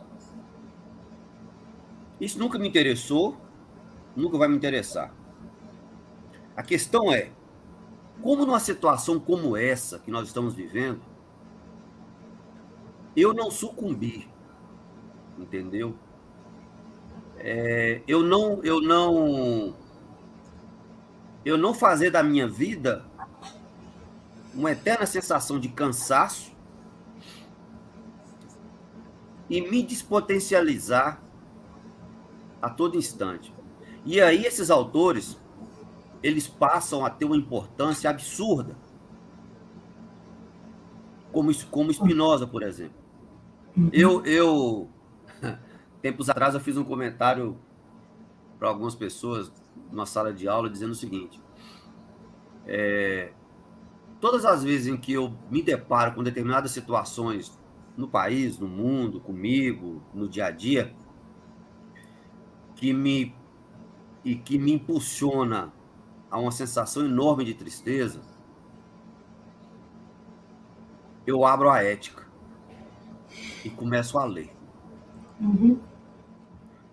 Isso nunca me interessou, nunca vai me interessar. A questão é, como numa situação como essa que nós estamos vivendo, eu não sucumbi, entendeu? É, eu não, eu não, eu não fazer da minha vida uma eterna sensação de cansaço e me despotencializar a todo instante. E aí esses autores, eles passam a ter uma importância absurda. Como, como Spinoza, por exemplo. Eu, eu, tempos atrás, eu fiz um comentário para algumas pessoas numa sala de aula dizendo o seguinte: é, todas as vezes em que eu me deparo com determinadas situações no país, no mundo, comigo, no dia a dia, que me e que me impulsiona a uma sensação enorme de tristeza, eu abro a ética e começo a ler. Uhum.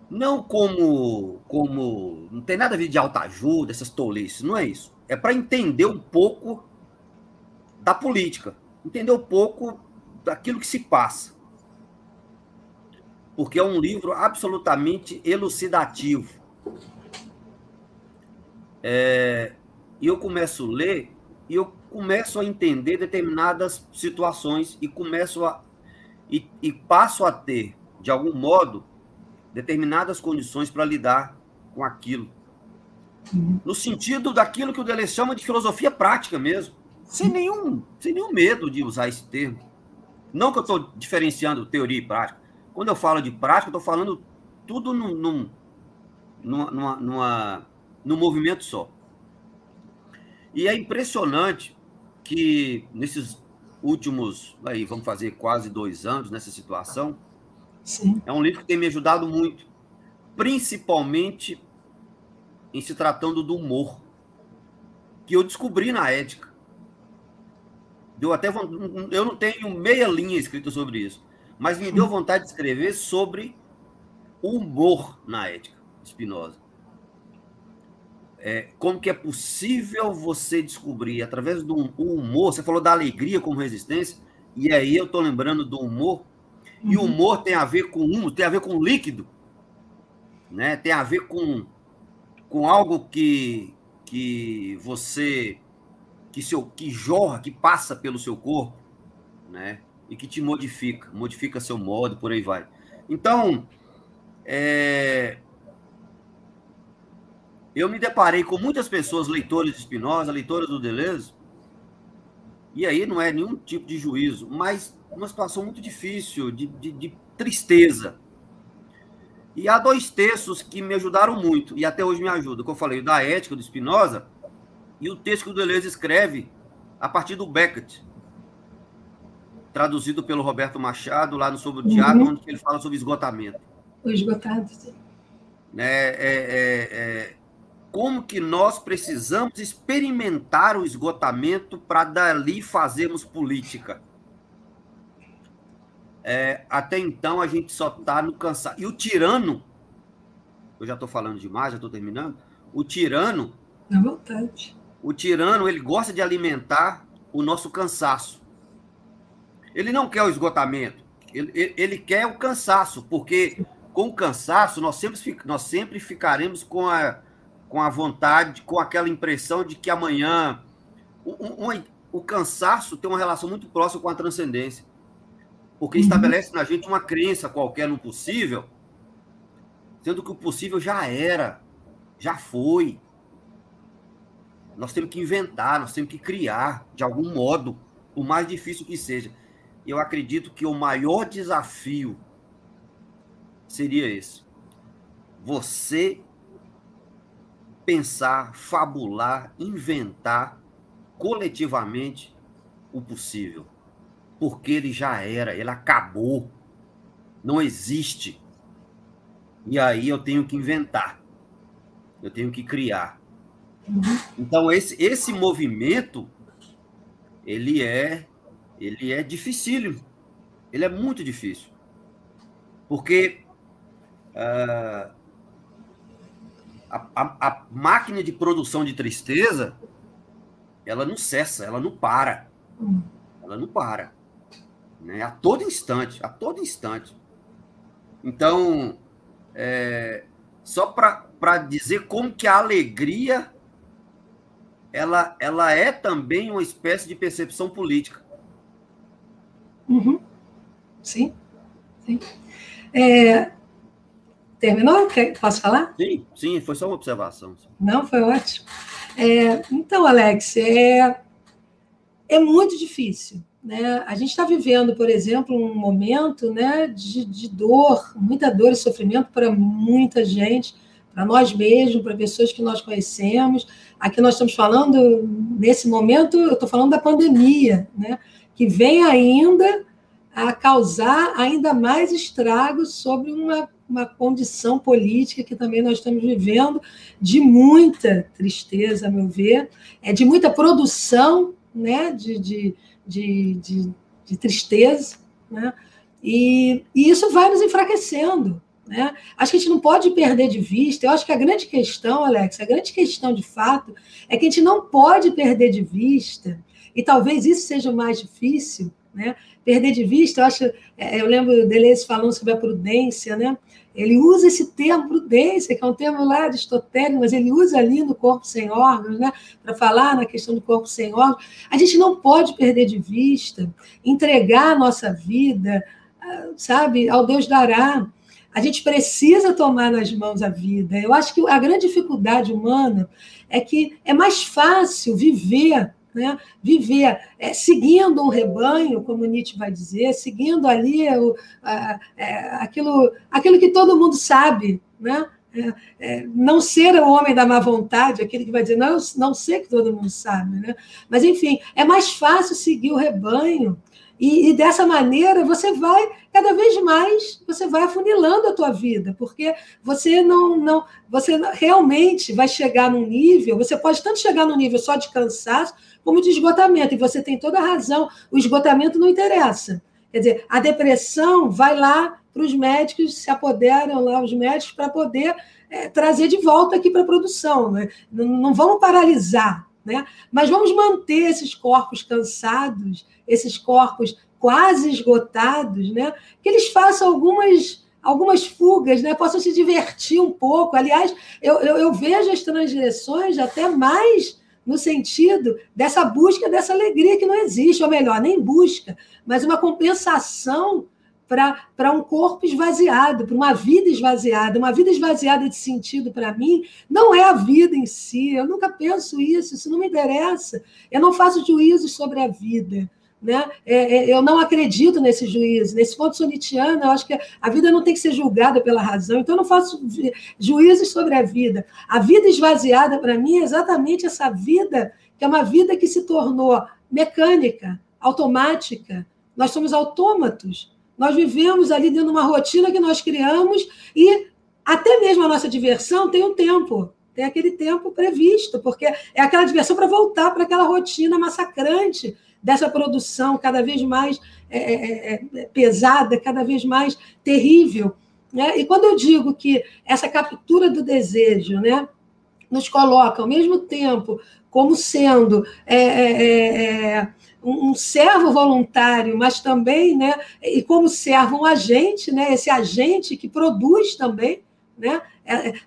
Não como, como. Não tem nada a ver de alta ajuda, essas tolices, não é isso. É para entender um pouco da política, entender um pouco daquilo que se passa porque é um livro absolutamente elucidativo. É, e eu começo a ler e eu começo a entender determinadas situações e começo a e, e passo a ter, de algum modo, determinadas condições para lidar com aquilo. No sentido daquilo que o Deleuze chama de filosofia prática mesmo, sem nenhum, sem nenhum medo de usar esse termo. Não que eu estou diferenciando teoria e prática, quando eu falo de prática, estou falando tudo num, num, numa, numa, num movimento só. E é impressionante que nesses últimos, aí vamos fazer quase dois anos nessa situação, Sim. é um livro que tem me ajudado muito, principalmente em se tratando do humor, que eu descobri na ética. Deu até eu não tenho meia linha escrita sobre isso, mas me deu vontade de escrever sobre humor na ética, Spinoza. É, como que é possível você descobrir, através do humor, você falou da alegria como resistência, e aí eu estou lembrando do humor. E o humor tem a ver com humo, tem a ver com líquido, né? tem a ver com, com algo que, que você, que, seu, que jorra, que passa pelo seu corpo, né? e que te modifica, modifica seu modo, por aí vai. Então, é... eu me deparei com muitas pessoas, leitores de Spinoza, leitores do Deleuze, e aí não é nenhum tipo de juízo, mas uma situação muito difícil, de, de, de tristeza. E há dois textos que me ajudaram muito, e até hoje me ajudam, que eu falei, da ética do Spinoza, e o texto que o Deleuze escreve a partir do Beckett, traduzido pelo Roberto Machado, lá no Sobre o Teatro, uhum. onde ele fala sobre esgotamento. O esgotado, sim. É, é, é, é, como que nós precisamos experimentar o esgotamento para dali fazermos política. É, até então a gente só está no cansaço. E o tirano, eu já estou falando demais, já estou terminando. O tirano. À vontade. O tirano, ele gosta de alimentar o nosso cansaço. Ele não quer o esgotamento, ele, ele quer o cansaço, porque com o cansaço nós sempre, nós sempre ficaremos com a, com a vontade, com aquela impressão de que amanhã. Um, um, o cansaço tem uma relação muito próxima com a transcendência, porque uhum. estabelece na gente uma crença qualquer no possível, sendo que o possível já era, já foi. Nós temos que inventar, nós temos que criar, de algum modo, o mais difícil que seja. E eu acredito que o maior desafio seria esse. Você pensar, fabular, inventar coletivamente o possível. Porque ele já era, ele acabou. Não existe. E aí eu tenho que inventar. Eu tenho que criar. Então esse esse movimento ele é ele é dificílimo. Ele é muito difícil. Porque uh, a, a, a, máquina de produção de tristeza ela não cessa, ela não para. Ela não para. Né? A todo instante, a todo instante. Então, é, só para dizer como que a alegria ela, ela é também uma espécie de percepção política. Uhum. Sim, sim. É, terminou? Posso falar? Sim, sim, foi só uma observação. Não, foi ótimo. É, então, Alex, é, é muito difícil. Né? A gente está vivendo, por exemplo, um momento né, de, de dor, muita dor e sofrimento para muita gente, para nós mesmos, para pessoas que nós conhecemos. Aqui nós estamos falando, nesse momento, eu estou falando da pandemia, né, que vem ainda a causar ainda mais estragos sobre uma, uma condição política que também nós estamos vivendo de muita tristeza, a meu ver, é de muita produção né, de, de de, de, de tristeza, né? E, e, isso vai nos enfraquecendo. Né? Acho que a gente não pode perder de vista. Eu acho que a grande questão, Alex, a grande questão de fato é que a gente não pode perder de vista, e talvez isso seja o mais difícil, né? Perder de vista, eu acho, é, eu lembro Deleuze falando sobre a prudência, né? Ele usa esse termo prudência, que é um termo lá aristotélico, mas ele usa ali no corpo sem órgãos, né, para falar na questão do corpo sem órgãos. A gente não pode perder de vista, entregar a nossa vida, ah, sabe, ao Deus dará. A gente precisa tomar nas mãos a vida. Eu acho que a grande dificuldade humana é que é mais fácil viver né? viver é, seguindo um rebanho, como Nietzsche vai dizer, seguindo ali o, a, é, aquilo, aquilo que todo mundo sabe, né? É, é, não ser o homem da má vontade, aquele que vai dizer, não, não sei que todo mundo sabe, né? Mas, enfim, é mais fácil seguir o rebanho e, e, dessa maneira você vai cada vez mais você vai afunilando a tua vida, porque você não não você realmente vai chegar num nível, você pode tanto chegar num nível só de cansaço como de esgotamento, e você tem toda a razão, o esgotamento não interessa. Quer dizer, a depressão vai lá para os médicos, se apoderam lá os médicos para poder é, trazer de volta aqui para a produção. Né? Não, não vamos paralisar, né? mas vamos manter esses corpos cansados, esses corpos quase esgotados, né? que eles façam algumas algumas fugas, né? possam se divertir um pouco. Aliás, eu, eu, eu vejo as transgressões até mais no sentido dessa busca dessa alegria que não existe, ou melhor, nem busca, mas uma compensação para um corpo esvaziado, para uma vida esvaziada. Uma vida esvaziada de sentido, para mim, não é a vida em si. Eu nunca penso isso, isso não me interessa. Eu não faço juízos sobre a vida. Né? É, é, eu não acredito nesse juízo. Nesse ponto sonitiano, eu acho que a vida não tem que ser julgada pela razão, então eu não faço juízos sobre a vida. A vida esvaziada, para mim, é exatamente essa vida, que é uma vida que se tornou mecânica, automática. Nós somos autômatos. Nós vivemos ali dentro de uma rotina que nós criamos e até mesmo a nossa diversão tem um tempo tem aquele tempo previsto, porque é aquela diversão para voltar para aquela rotina massacrante dessa produção cada vez mais é é, é, é, pesada, cada vez mais terrível. Né? E quando eu digo que essa captura do desejo né, nos coloca, ao mesmo tempo, como sendo é, é, um servo voluntário, mas também, né, e como servo um agente, né, esse agente que produz também, né,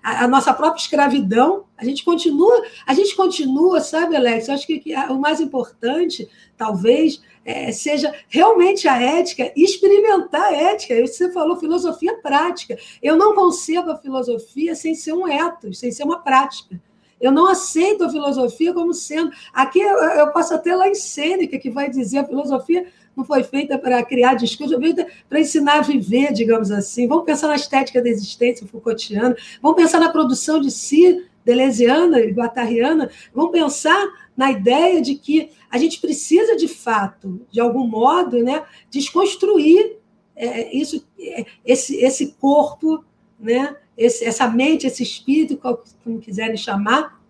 a, a, nossa própria escravidão, a gente continua, a gente continua, sabe, Alex? Eu acho que, que o mais importante, talvez, é, seja realmente a ética, experimentar a ética. Você falou filosofia prática. Eu não concebo a filosofia sem ser um ethos, sem ser uma prática. Eu não aceito a filosofia como sendo. Aqui eu, eu posso até lá em Sêneca, que vai dizer a filosofia não foi feita para criar discurso, foi feita para ensinar a viver, digamos assim. Vamos pensar na estética da existência Foucaultiana, vamos pensar na produção de si, deleuziana e guattariana, vamos pensar na ideia de que a gente precisa, de fato, de algum modo, né, desconstruir é, isso, é, esse, esse corpo, né, esse, essa mente, esse espírito, como quiserem chamar,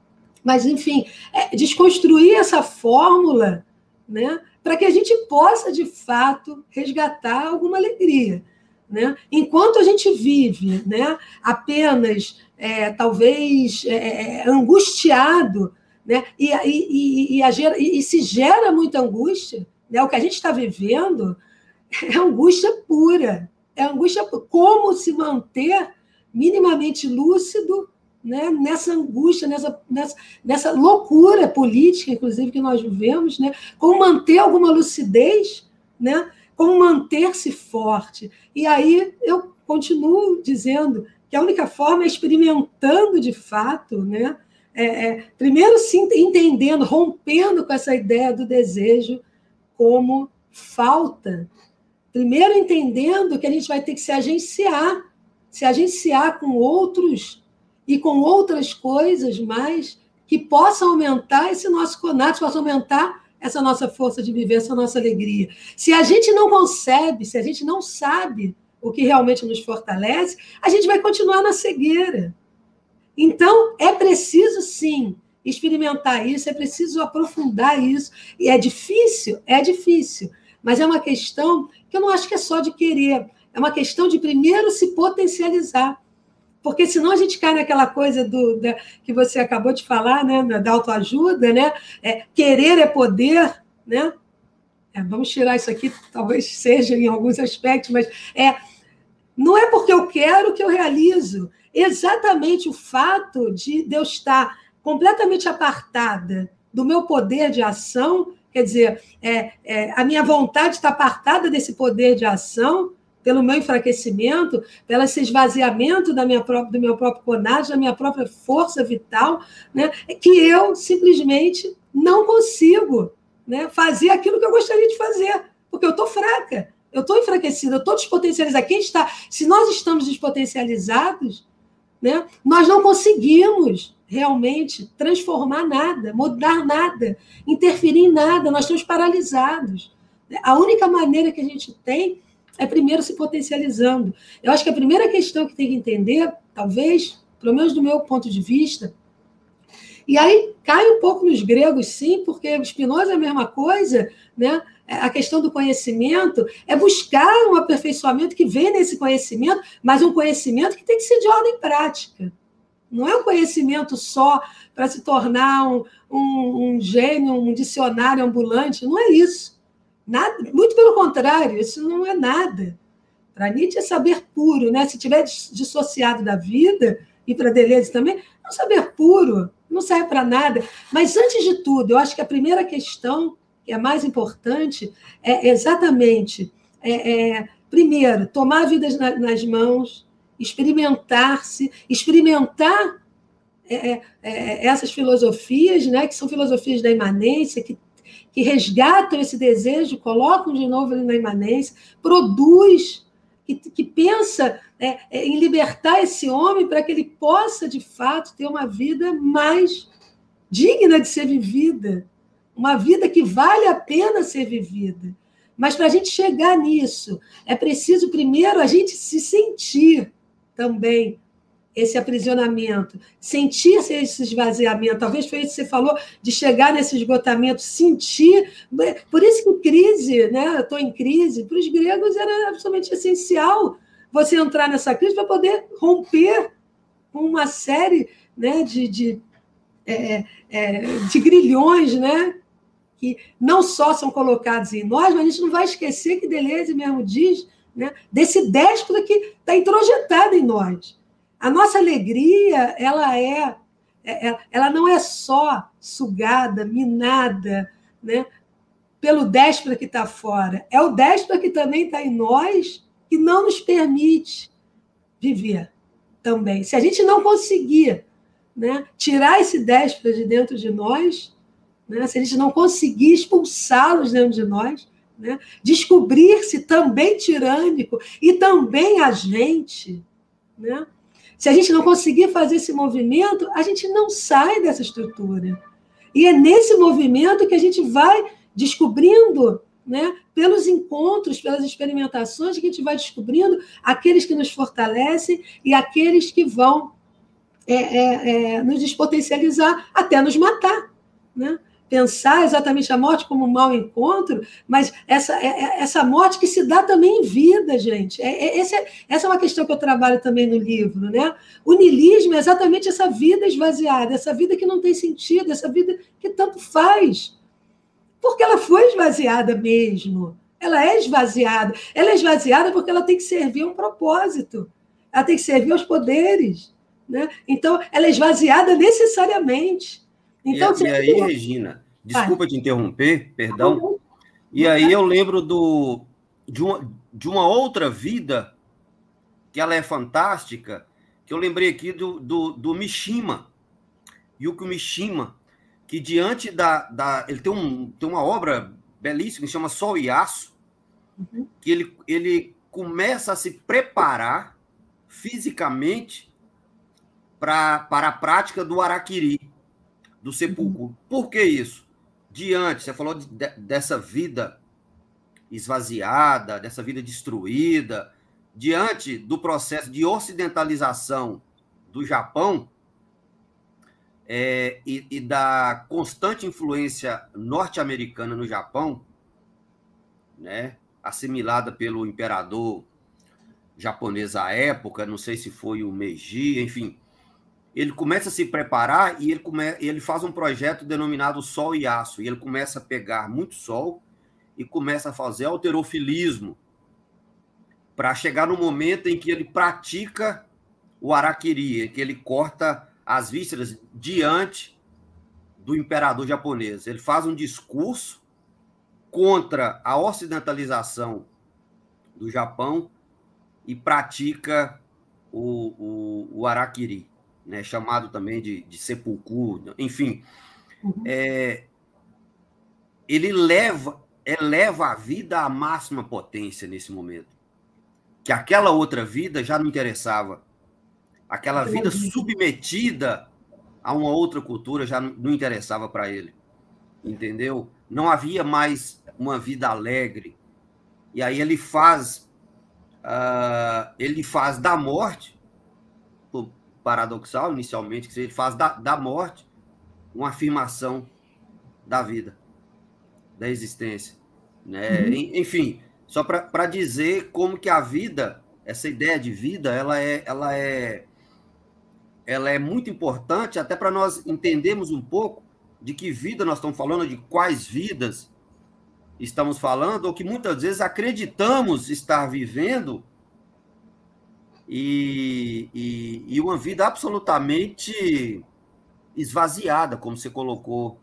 mas, enfim, é, desconstruir essa fórmula né, para que a gente possa, de fato, resgatar alguma alegria. Né? Enquanto a gente vive né, apenas, é, talvez, é, é angustiado, né? e, e, e, a, e, se gera muita angústia, né? o que a gente está vivendo é angústia pura. É angústia. Como se manter minimamente lúcido né, nessa angústia, nessa, nessa, nessa loucura política, inclusive, que nós vivemos, né, como manter alguma lucidez, né, como manter-se forte. E aí eu continuo dizendo que a única forma é experimentando de fato, né, é, é, primeiro se entendendo, rompendo com essa ideia do desejo como falta. Primeiro entendendo que a gente vai ter que se agenciar, se agenciar com outros e com outras coisas mais que possam aumentar esse nosso conato, possam aumentar essa nossa força de viver, essa nossa alegria. Se a gente não concebe, se a gente não sabe o que realmente nos fortalece, a gente vai continuar na cegueira. Então, é preciso sim experimentar isso, é preciso aprofundar isso. E é difícil? É difícil. Mas é uma questão que eu não acho que é só de querer, é uma questão de primeiro se potencializar porque senão a gente cai naquela coisa do, da, que você acabou de falar, né, da autoajuda, né? É, querer é poder, né? É, vamos tirar isso aqui, talvez seja em alguns aspectos, mas é não é porque eu quero que eu realizo. Exatamente o fato de, de eu estar completamente apartada do meu poder de ação, quer dizer, é, é, a minha vontade está apartada desse poder de ação, pelo meu enfraquecimento, pelo esse esvaziamento da minha própria, do meu próprio conato, da minha própria força vital, né, que eu simplesmente não consigo né, fazer aquilo que eu gostaria de fazer, porque eu estou fraca, eu estou enfraquecida, eu estou despotencializada. Quem está, se nós estamos despotencializados, né, nós não conseguimos realmente transformar nada, mudar nada, interferir em nada, nós estamos paralisados. A única maneira que a gente tem é primeiro se potencializando. Eu acho que a primeira questão que tem que entender, talvez, pelo menos do meu ponto de vista, e aí cai um pouco nos gregos, sim, porque Spinoza é a mesma coisa, né? A questão do conhecimento é buscar um aperfeiçoamento que vem nesse conhecimento, mas um conhecimento que tem que ser de ordem prática. Não é um conhecimento só para se tornar um, um, um gênio, um dicionário ambulante, não é isso. Nada, muito pelo contrário, isso não é nada. Para Nietzsche é saber puro, né? Se tiver dissociado da vida, e para Deleuze também, é um saber puro, não serve para nada. Mas, antes de tudo, eu acho que a primeira questão, que é mais importante, é exatamente, é, é primeiro, tomar a vida nas mãos, experimentar-se, experimentar é, é, é, essas filosofias, né, que são filosofias da imanência, que que resgatam esse desejo, colocam de novo ele na imanência, produz, que, que pensa é, em libertar esse homem para que ele possa, de fato, ter uma vida mais digna de ser vivida, uma vida que vale a pena ser vivida. Mas para a gente chegar nisso, é preciso primeiro a gente se sentir também esse aprisionamento, sentir esse esvaziamento. Talvez foi isso que você falou, de chegar nesse esgotamento, sentir. Por isso que em crise, né? estou em crise, para os gregos era absolutamente essencial você entrar nessa crise para poder romper com uma série né, de, de, é, é, de grilhões, né? que não só são colocados em nós, mas a gente não vai esquecer que Deleuze mesmo diz né, desse déspota que está introjetado em nós. A nossa alegria, ela é, é, é, ela não é só sugada, minada, né, pelo déspota que está fora. É o déspota que também está em nós, que não nos permite viver também. Se a gente não conseguir né, tirar esse déspota de dentro de nós, né, se a gente não conseguir expulsá-los dentro de nós, né, descobrir-se também tirânico e também agente, né, se a gente não conseguir fazer esse movimento, a gente não sai dessa estrutura. E é nesse movimento que a gente vai descobrindo, né, pelos encontros, pelas experimentações, que a gente vai descobrindo aqueles que nos fortalecem e aqueles que vão é, é, é, nos despotencializar até nos matar. Né? Pensar exatamente a morte como um mau encontro, mas essa, é, é, essa morte que se dá também em vida, gente. É, é, essa, é, essa é uma questão que eu trabalho também no livro. Né? O niilismo é exatamente essa vida esvaziada, essa vida que não tem sentido, essa vida que tanto faz. Porque ela foi esvaziada mesmo. Ela é esvaziada. Ela é esvaziada porque ela tem que servir a um propósito. Ela tem que servir aos poderes. Né? Então, ela é esvaziada necessariamente. Então, e, e aí, Regina, desculpa Vai. te interromper, perdão. E aí eu lembro do, de, uma, de uma outra vida que ela é fantástica, que eu lembrei aqui do, do, do Mishima, Yuki Mishima, que diante da, da ele tem, um, tem uma obra belíssima que chama Sol e Aço, uhum. que ele, ele começa a se preparar fisicamente pra, para a prática do Araquiri do sepulcro. Por que isso? Diante, você falou de, dessa vida esvaziada, dessa vida destruída, diante do processo de ocidentalização do Japão é, e, e da constante influência norte-americana no Japão, né, assimilada pelo imperador japonês à época, não sei se foi o Meiji, enfim, ele começa a se preparar e ele, come, ele faz um projeto denominado Sol e Aço. E ele começa a pegar muito sol e começa a fazer alterofilismo para chegar no momento em que ele pratica o araquiri, que ele corta as vísceras diante do imperador japonês. Ele faz um discurso contra a ocidentalização do Japão e pratica o, o, o araquiri né, chamado também de, de sepulcro, enfim. Uhum. É, ele leva, eleva a vida à máxima potência nesse momento. Que aquela outra vida já não interessava. Aquela vida submetida a uma outra cultura já não interessava para ele. Entendeu? Não havia mais uma vida alegre. E aí ele faz uh, ele faz da morte paradoxal inicialmente, que ele faz da, da morte uma afirmação da vida, da existência. Né? Uhum. Enfim, só para dizer como que a vida, essa ideia de vida, ela é, ela é, ela é muito importante até para nós entendermos um pouco de que vida nós estamos falando, de quais vidas estamos falando, ou que muitas vezes acreditamos estar vivendo e, e, e uma vida absolutamente esvaziada, como você colocou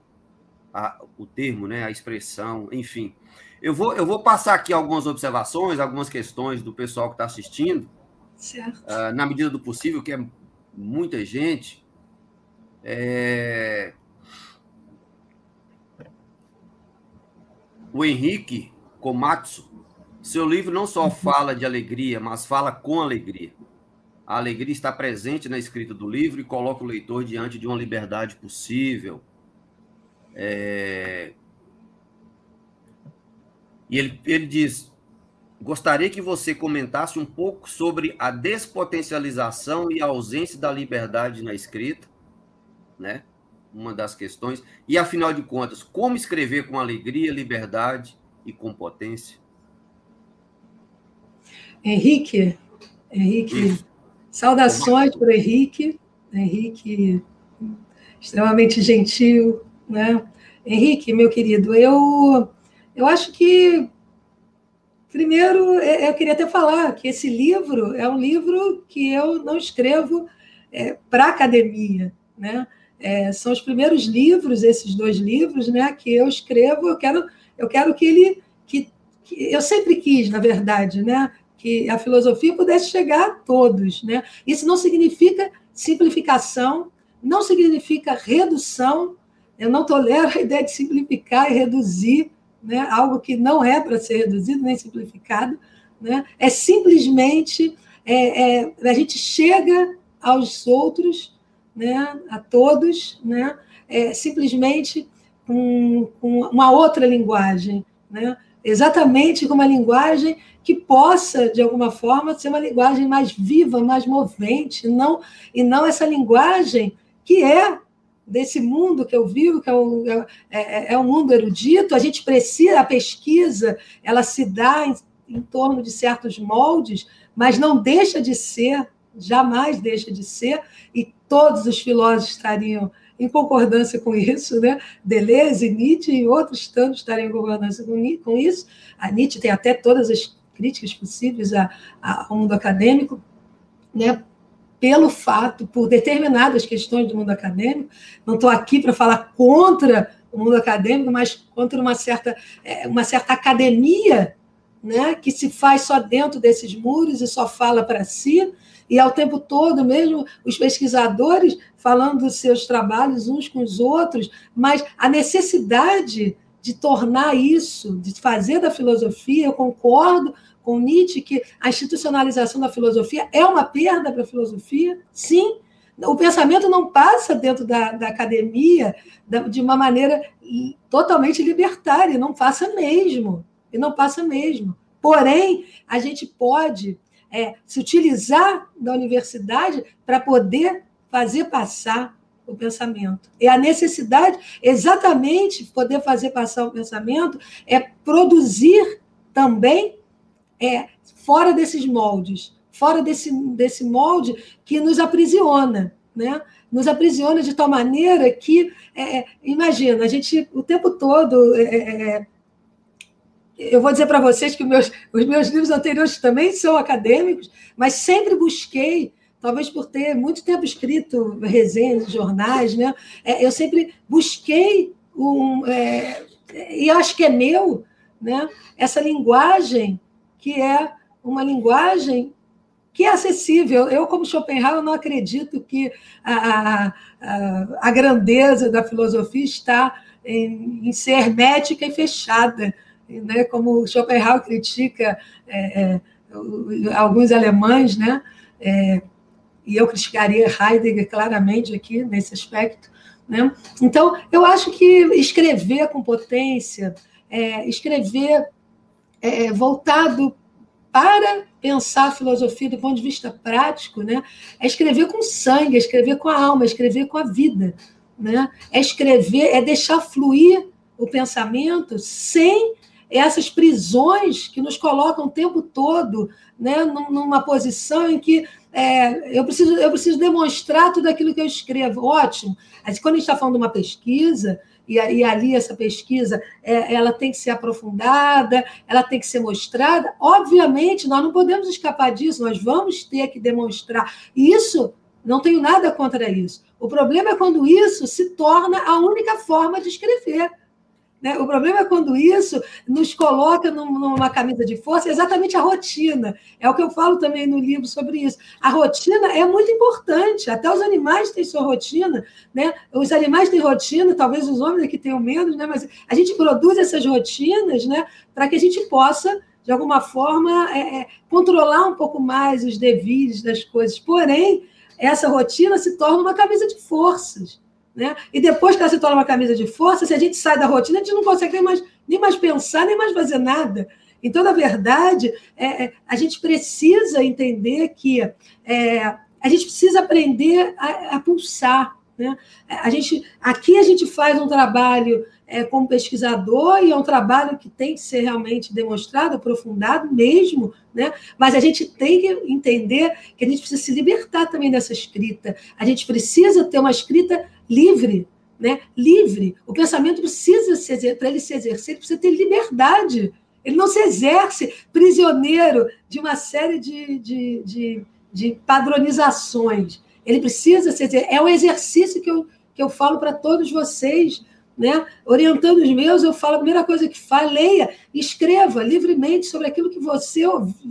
a, o termo, né, a expressão, enfim. Eu vou, eu vou passar aqui algumas observações, algumas questões do pessoal que está assistindo, uh, na medida do possível, que é muita gente. É... O Henrique Komatsu seu livro não só *laughs* fala de alegria, mas fala com alegria. A alegria está presente na escrita do livro e coloca o leitor diante de uma liberdade possível. É... E ele, ele diz: gostaria que você comentasse um pouco sobre a despotencialização e a ausência da liberdade na escrita, né? Uma das questões. E afinal de contas, como escrever com alegria, liberdade e com potência? Henrique, Henrique, saudações para o Henrique, Henrique, extremamente gentil, né? Henrique, meu querido, eu, eu acho que primeiro eu queria até falar que esse livro é um livro que eu não escrevo é, para academia, né? É, são os primeiros livros, esses dois livros, né, que eu escrevo. Eu quero, eu quero que ele, que, que eu sempre quis, na verdade, né, que a filosofia pudesse chegar a todos. Né? Isso não significa simplificação, não significa redução. Eu não tolero a ideia de simplificar e reduzir né? algo que não é para ser reduzido nem simplificado. Né? É simplesmente é, é, a gente chega aos outros, né? a todos, né? É, simplesmente com, uma outra linguagem, né? exatamente com uma linguagem que possa, de alguma forma, ser uma linguagem mais viva, mais movente, não, e não essa linguagem que é desse mundo que eu vivo, que é um, é, é, é um mundo erudito, a gente precisa, a pesquisa, ela se dá em, em torno de certos moldes, mas não deixa de ser, jamais deixa de ser, e todos os filósofos estariam em concordância com isso, né? Deleuze, Nietzsche e outros tantos estariam em concordância com isso. A Nietzsche tem até todas as críticas possíveis ao mundo acadêmico, né? pelo fato, por determinadas questões do mundo acadêmico. Não estou aqui para falar contra o mundo acadêmico, mas contra uma certa, é, uma certa academia né, que se faz só dentro desses muros e só fala para si, e ao tempo todo, mesmo os pesquisadores falando dos seus trabalhos uns com os outros, mas a necessidade de tornar isso, de fazer da filosofia, eu concordo com Nietzsche que a institucionalização da filosofia é uma perda para a filosofia, sim. O pensamento não passa dentro da, da academia de uma maneira totalmente libertária, não passa mesmo, e não passa mesmo. Porém, a gente pode é, se utilizar da universidade para poder fazer passar o pensamento. E a necessidade, exatamente, poder fazer passar o pensamento é produzir também é, fora desses moldes, fora desse, desse molde que nos aprisiona, né? Nos aprisiona de tal maneira que, é, é imagina, a gente o tempo todo. É, é, é eu vou dizer para vocês que meus, os meus livros anteriores também são acadêmicos, mas sempre busquei talvez por ter muito tempo escrito resenhas, jornais, né? Eu sempre busquei um, é, e acho que é meu, né? Essa linguagem que é uma linguagem que é acessível. Eu, como Schopenhauer, não acredito que a, a, a grandeza da filosofia está em, em, ser hermética e fechada, né? como Schopenhauer critica é, é, alguns alemães, né? É, e eu criticaria Heidegger claramente aqui nesse aspecto. Né? Então, eu acho que escrever com potência, é, escrever é, voltado para pensar a filosofia do ponto de vista prático, né? É escrever com sangue, é escrever com a alma, é escrever com a vida, né? É escrever, é deixar fluir o pensamento sem essas prisões que nos colocam o tempo todo, né? Numa posição em que é, eu, preciso, eu preciso demonstrar tudo aquilo que eu escrevo. Ótimo. Mas quando a gente está falando de uma pesquisa, e, e ali essa pesquisa é, ela tem que ser aprofundada, ela tem que ser mostrada. Obviamente, nós não podemos escapar disso, nós vamos ter que demonstrar. E isso, não tenho nada contra isso. O problema é quando isso se torna a única forma de escrever. Né? O problema é quando isso nos coloca numa camisa de força, é exatamente a rotina. É o que eu falo também no livro sobre isso. A rotina é muito importante, até os animais têm sua rotina. Né? Os animais têm rotina, talvez os homens aqui tenham menos, né? mas a gente produz essas rotinas né? para que a gente possa, de alguma forma, é, é, controlar um pouco mais os deveres das coisas. Porém, essa rotina se torna uma camisa de forças. Né? E depois que ela se torna uma camisa de força, se a gente sai da rotina, a gente não consegue nem mais, nem mais pensar, nem mais fazer nada. Então, na verdade, é, é a gente precisa entender que é, a gente precisa aprender a, a pulsar. Né? A gente, aqui a gente faz um trabalho é, como pesquisador e é um trabalho que tem que ser realmente demonstrado, aprofundado mesmo, né? mas a gente tem que entender que a gente precisa se libertar também dessa escrita. A gente precisa ter uma escrita livre, né? Livre. O pensamento precisa para ele se exercer, ele precisa ter liberdade. Ele não se exerce prisioneiro de uma série de, de, de, de padronizações. Ele precisa ser. É um exercício que eu, que eu falo para todos vocês. Né? Orientando os meus, eu falo a primeira coisa que fala, leia, escreva livremente sobre aquilo que você,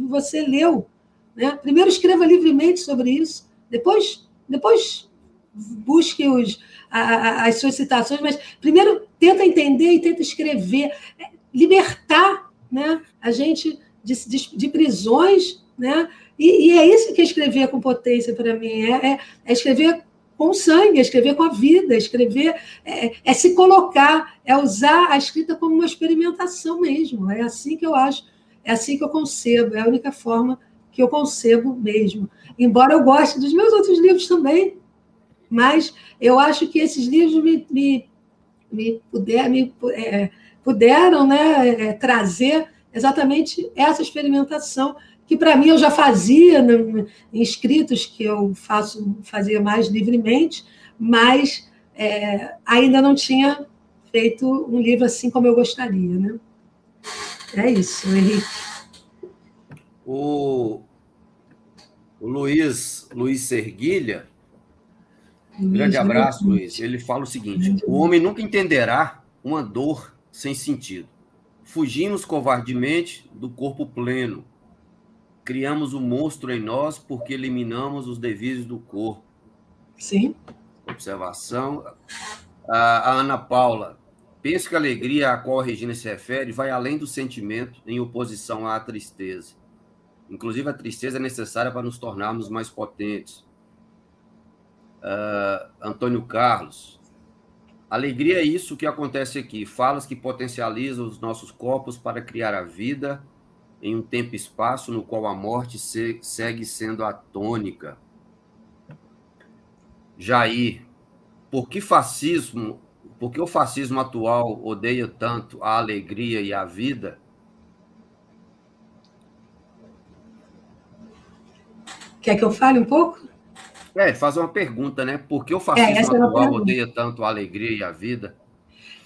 você leu. Né? Primeiro escreva livremente sobre isso, depois, depois busque os, a, a, as suas citações, mas primeiro tenta entender e tenta escrever, é, libertar né, a gente de, de, de prisões, né? E, e, é isso que é escrever com potência para mim, é, é, é, escrever com sangue, é escrever com a vida, é escrever é, é, se colocar, é usar a escrita como uma experimentação mesmo. É assim que eu acho, é assim que eu concebo, é a única forma que eu concebo mesmo. Embora eu goste dos meus outros livros também, mas eu acho que esses livros me, me, me, puder, me é, puderam né, é, trazer exatamente essa experimentação que para mim eu já fazia em escritos que eu faço fazia mais livremente, mas é, ainda não tinha feito um livro assim como eu gostaria, né? É isso, Henrique. O, o Luiz, Luiz Serguilha, Luiz, grande abraço, Luiz. Ele fala o seguinte: o homem nunca entenderá uma dor sem sentido. Fugimos covardemente do corpo pleno. Criamos o um monstro em nós porque eliminamos os devidos do corpo. Sim. Observação. A, a Ana Paula. Penso que a alegria a qual a Regina se refere vai além do sentimento em oposição à tristeza. Inclusive, a tristeza é necessária para nos tornarmos mais potentes. Uh, Antônio Carlos. Alegria é isso que acontece aqui. Falas que potencializam os nossos corpos para criar a vida em um tempo e espaço no qual a morte se, segue sendo a tônica. Jair, por que fascismo, por que o fascismo atual odeia tanto a alegria e a vida? Quer que eu fale um pouco? É, fazer uma pergunta, né? Por que o é, fascismo é, atual odeia tanto a alegria e a vida?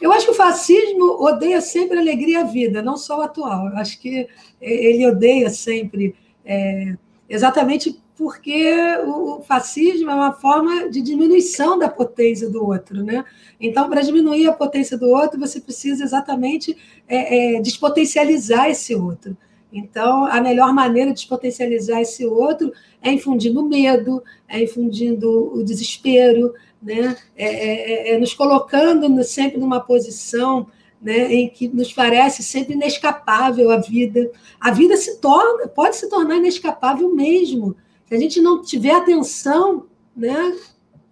Eu acho que o fascismo odeia sempre a alegria a vida, não só o atual. Eu acho que ele odeia sempre, é, exatamente porque o fascismo é uma forma de diminuição da potência do outro, né? Então, para diminuir a potência do outro, você precisa exatamente é, é, despotencializar esse outro. Então, a melhor maneira de despotencializar esse outro é infundindo medo, é infundindo o desespero, né? é, é, é, é nos colocando sempre numa posição né, em que nos parece sempre inescapável a vida. A vida se torna, pode se tornar inescapável mesmo. Se a gente não tiver atenção né,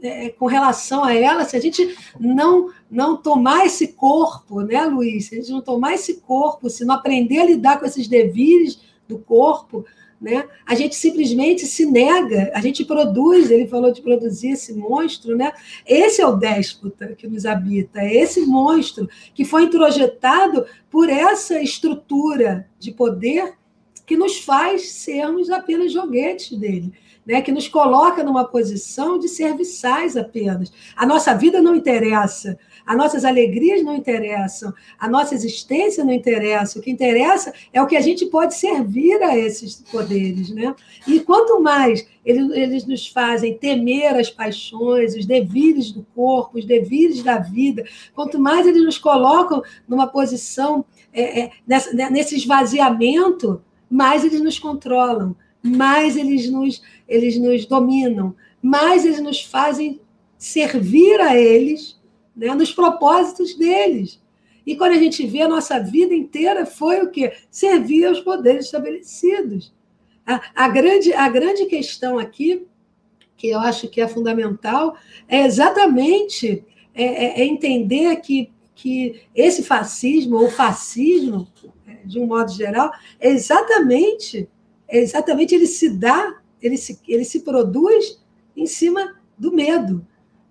é, com relação a ela, se a gente não não tomar esse corpo, né, Luiz? Se a gente não tomar esse corpo, se não aprender a lidar com esses devires do corpo, né? A gente simplesmente se nega, a gente produz, ele falou de produzir esse monstro, né? Esse é o déspota que nos habita, é esse monstro que foi introjetado por essa estrutura de poder que nos faz sermos apenas joguetes dele né, que nos coloca numa posição de serviçais apenas. A nossa vida não interessa, as nossas alegrias não interessam, a nossa existência não interessa. O que interessa é o que a gente pode servir a esses poderes. Né? E quanto mais eles, eles nos fazem temer as paixões, os devires do corpo, os devires da vida, quanto mais eles nos colocam numa posição, é, é, nessa, nesse esvaziamento, mais eles nos controlam mais eles nos, eles nos dominam, mais eles nos fazem servir a eles né, nos propósitos deles. E quando a gente vê a nossa vida inteira foi o quê? Servir aos poderes estabelecidos. A, a, grande, a grande questão aqui, que eu acho que é fundamental, é exatamente é, é, é entender que, que esse fascismo, ou fascismo, de um modo geral, é exatamente é exatamente ele se dá, ele se, ele se produz em cima do medo,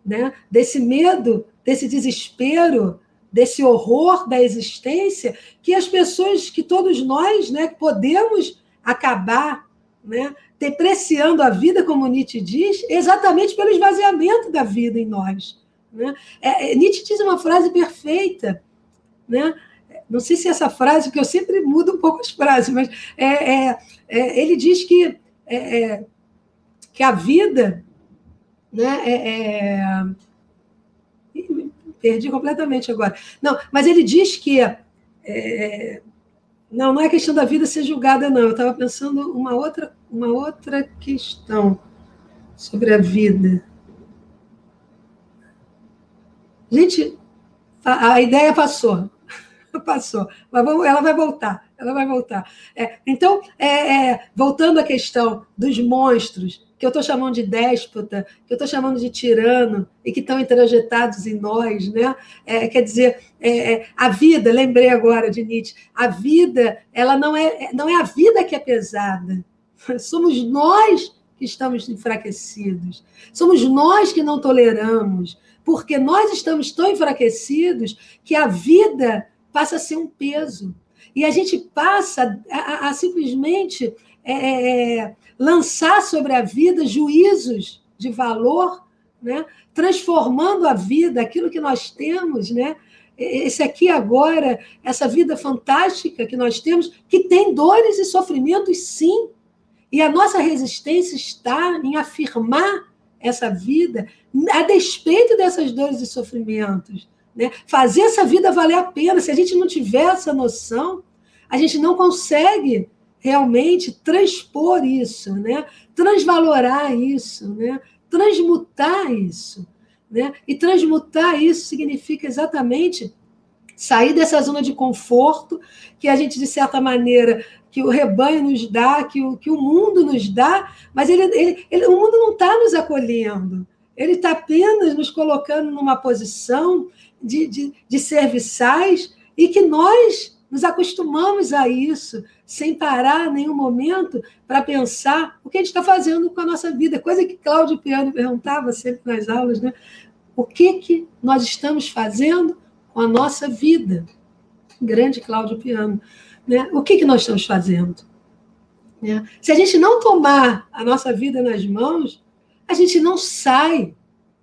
né? desse medo, desse desespero, desse horror da existência, que as pessoas, que todos nós né, podemos acabar né, depreciando a vida, como Nietzsche diz, exatamente pelo esvaziamento da vida em nós. Né? É, é Nietzsche diz uma frase perfeita, né? não sei se é essa frase, porque eu sempre mudo um pouco as frases, mas é, é, é ele diz que, é, é, que a vida. Né, perdi completamente agora. Não, mas ele diz que. não, não é questão da vida ser julgada, não. Eu estava pensando uma outra, uma outra questão sobre a vida. Gente, a, a ideia passou. *laughs* Passou. Mas vamos, ela vai voltar. Ela vai voltar. É, então, é, é, voltando à questão dos monstros, que eu estou chamando de déspota, que eu estou chamando de tirano, e que estão introjetados em nós, né? É, quer dizer, é, é, a vida, lembrei agora de Nietzsche, a vida, ela não é, não é a vida que é pesada, *laughs* somos nós que estamos enfraquecidos, somos nós que não toleramos, porque nós estamos tão enfraquecidos que a vida passa a ser um peso. E a gente passa a, a, a simplesmente é, é, é, lançar sobre a vida juízos de valor, né? transformando a vida, aquilo que nós temos, né? esse aqui agora, essa vida fantástica que nós temos, que tem dores e sofrimentos, sim. E a nossa resistência está em afirmar essa vida a despeito dessas dores e sofrimentos. Né? Fazer essa vida valer a pena. Se a gente não tiver essa noção, a gente não consegue realmente transpor isso, né? transvalorar isso, né? transmutar isso. Né? E transmutar isso significa exatamente sair dessa zona de conforto que a gente, de certa maneira, que o rebanho nos dá, que o, que o mundo nos dá, mas ele, ele, ele o mundo não está nos acolhendo. Ele está apenas nos colocando numa posição de, de, de serviçais e que nós nos acostumamos a isso, sem parar nenhum momento para pensar o que a gente está fazendo com a nossa vida. Coisa que Cláudio Piano perguntava sempre nas aulas, né? O que, que nós estamos fazendo com a nossa vida? Grande Cláudio Piano. Né? O que, que nós estamos fazendo? Né? Se a gente não tomar a nossa vida nas mãos, a gente não sai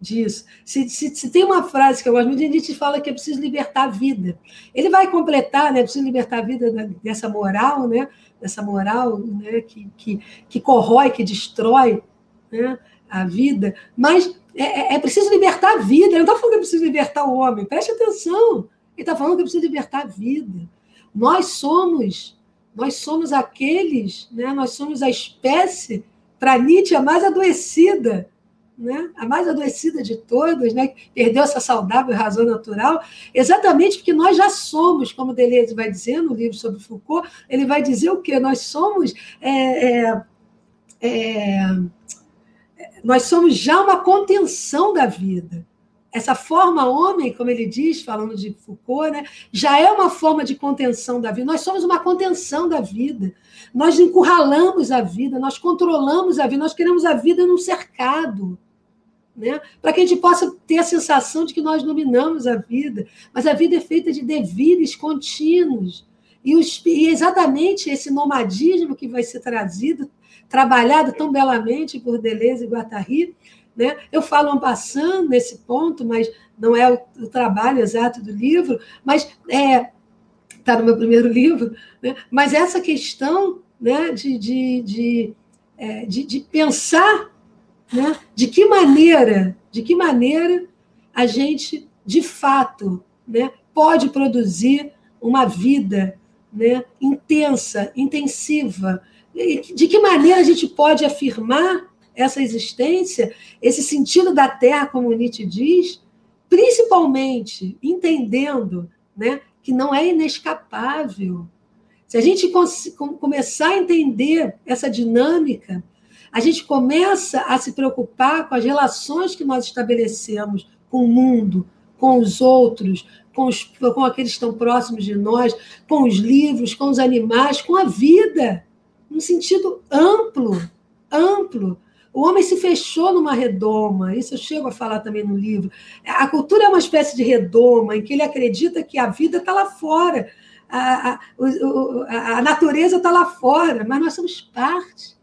disso. Se, se, se, tem uma frase que eu gosto muito, gente fala que é preciso libertar a vida. Ele vai completar, né? É preciso libertar a vida dessa moral, né? Dessa moral né? que, que, que corrói, que destrói né? a vida. Mas é, é, é preciso libertar a vida. Ele não está falando que é preciso libertar o homem. Preste atenção. Ele está falando que é preciso libertar a vida. Nós somos, nós somos aqueles, né? Nós somos a espécie para Nietzsche mais adoecida né? a mais adoecida de todas, né? perdeu essa saudável razão natural, exatamente porque nós já somos, como Deleuze vai dizer no livro sobre Foucault, ele vai dizer o quê? Nós somos. É, é, é, nós somos já uma contenção da vida. Essa forma homem, como ele diz, falando de Foucault, né, já é uma forma de contenção da vida. Nós somos uma contenção da vida. Nós encurralamos a vida, nós controlamos a vida, nós queremos a vida num cercado né? para que a gente possa ter a sensação de que nós dominamos a vida. Mas a vida é feita de devires contínuos. E, os, e exatamente esse nomadismo que vai ser trazido, trabalhado tão belamente por Deleuze e Guattari, né? eu falo um passando nesse ponto, mas não é o, o trabalho exato do livro, mas é está no meu primeiro *laughs* livro, né? mas essa questão né, de, de, de, é, de, de pensar né? De que maneira, de que maneira a gente, de fato, né, pode produzir uma vida né, intensa, intensiva? De que maneira a gente pode afirmar essa existência, esse sentido da Terra, como Nietzsche diz, principalmente entendendo né, que não é inescapável. Se a gente começar a entender essa dinâmica, a gente começa a se preocupar com as relações que nós estabelecemos com o mundo, com os outros, com, os, com aqueles que estão próximos de nós, com os livros, com os animais, com a vida, num sentido amplo, amplo. O homem se fechou numa redoma, isso eu chego a falar também no livro. A cultura é uma espécie de redoma em que ele acredita que a vida está lá fora, a, a, a, a natureza está lá fora, mas nós somos parte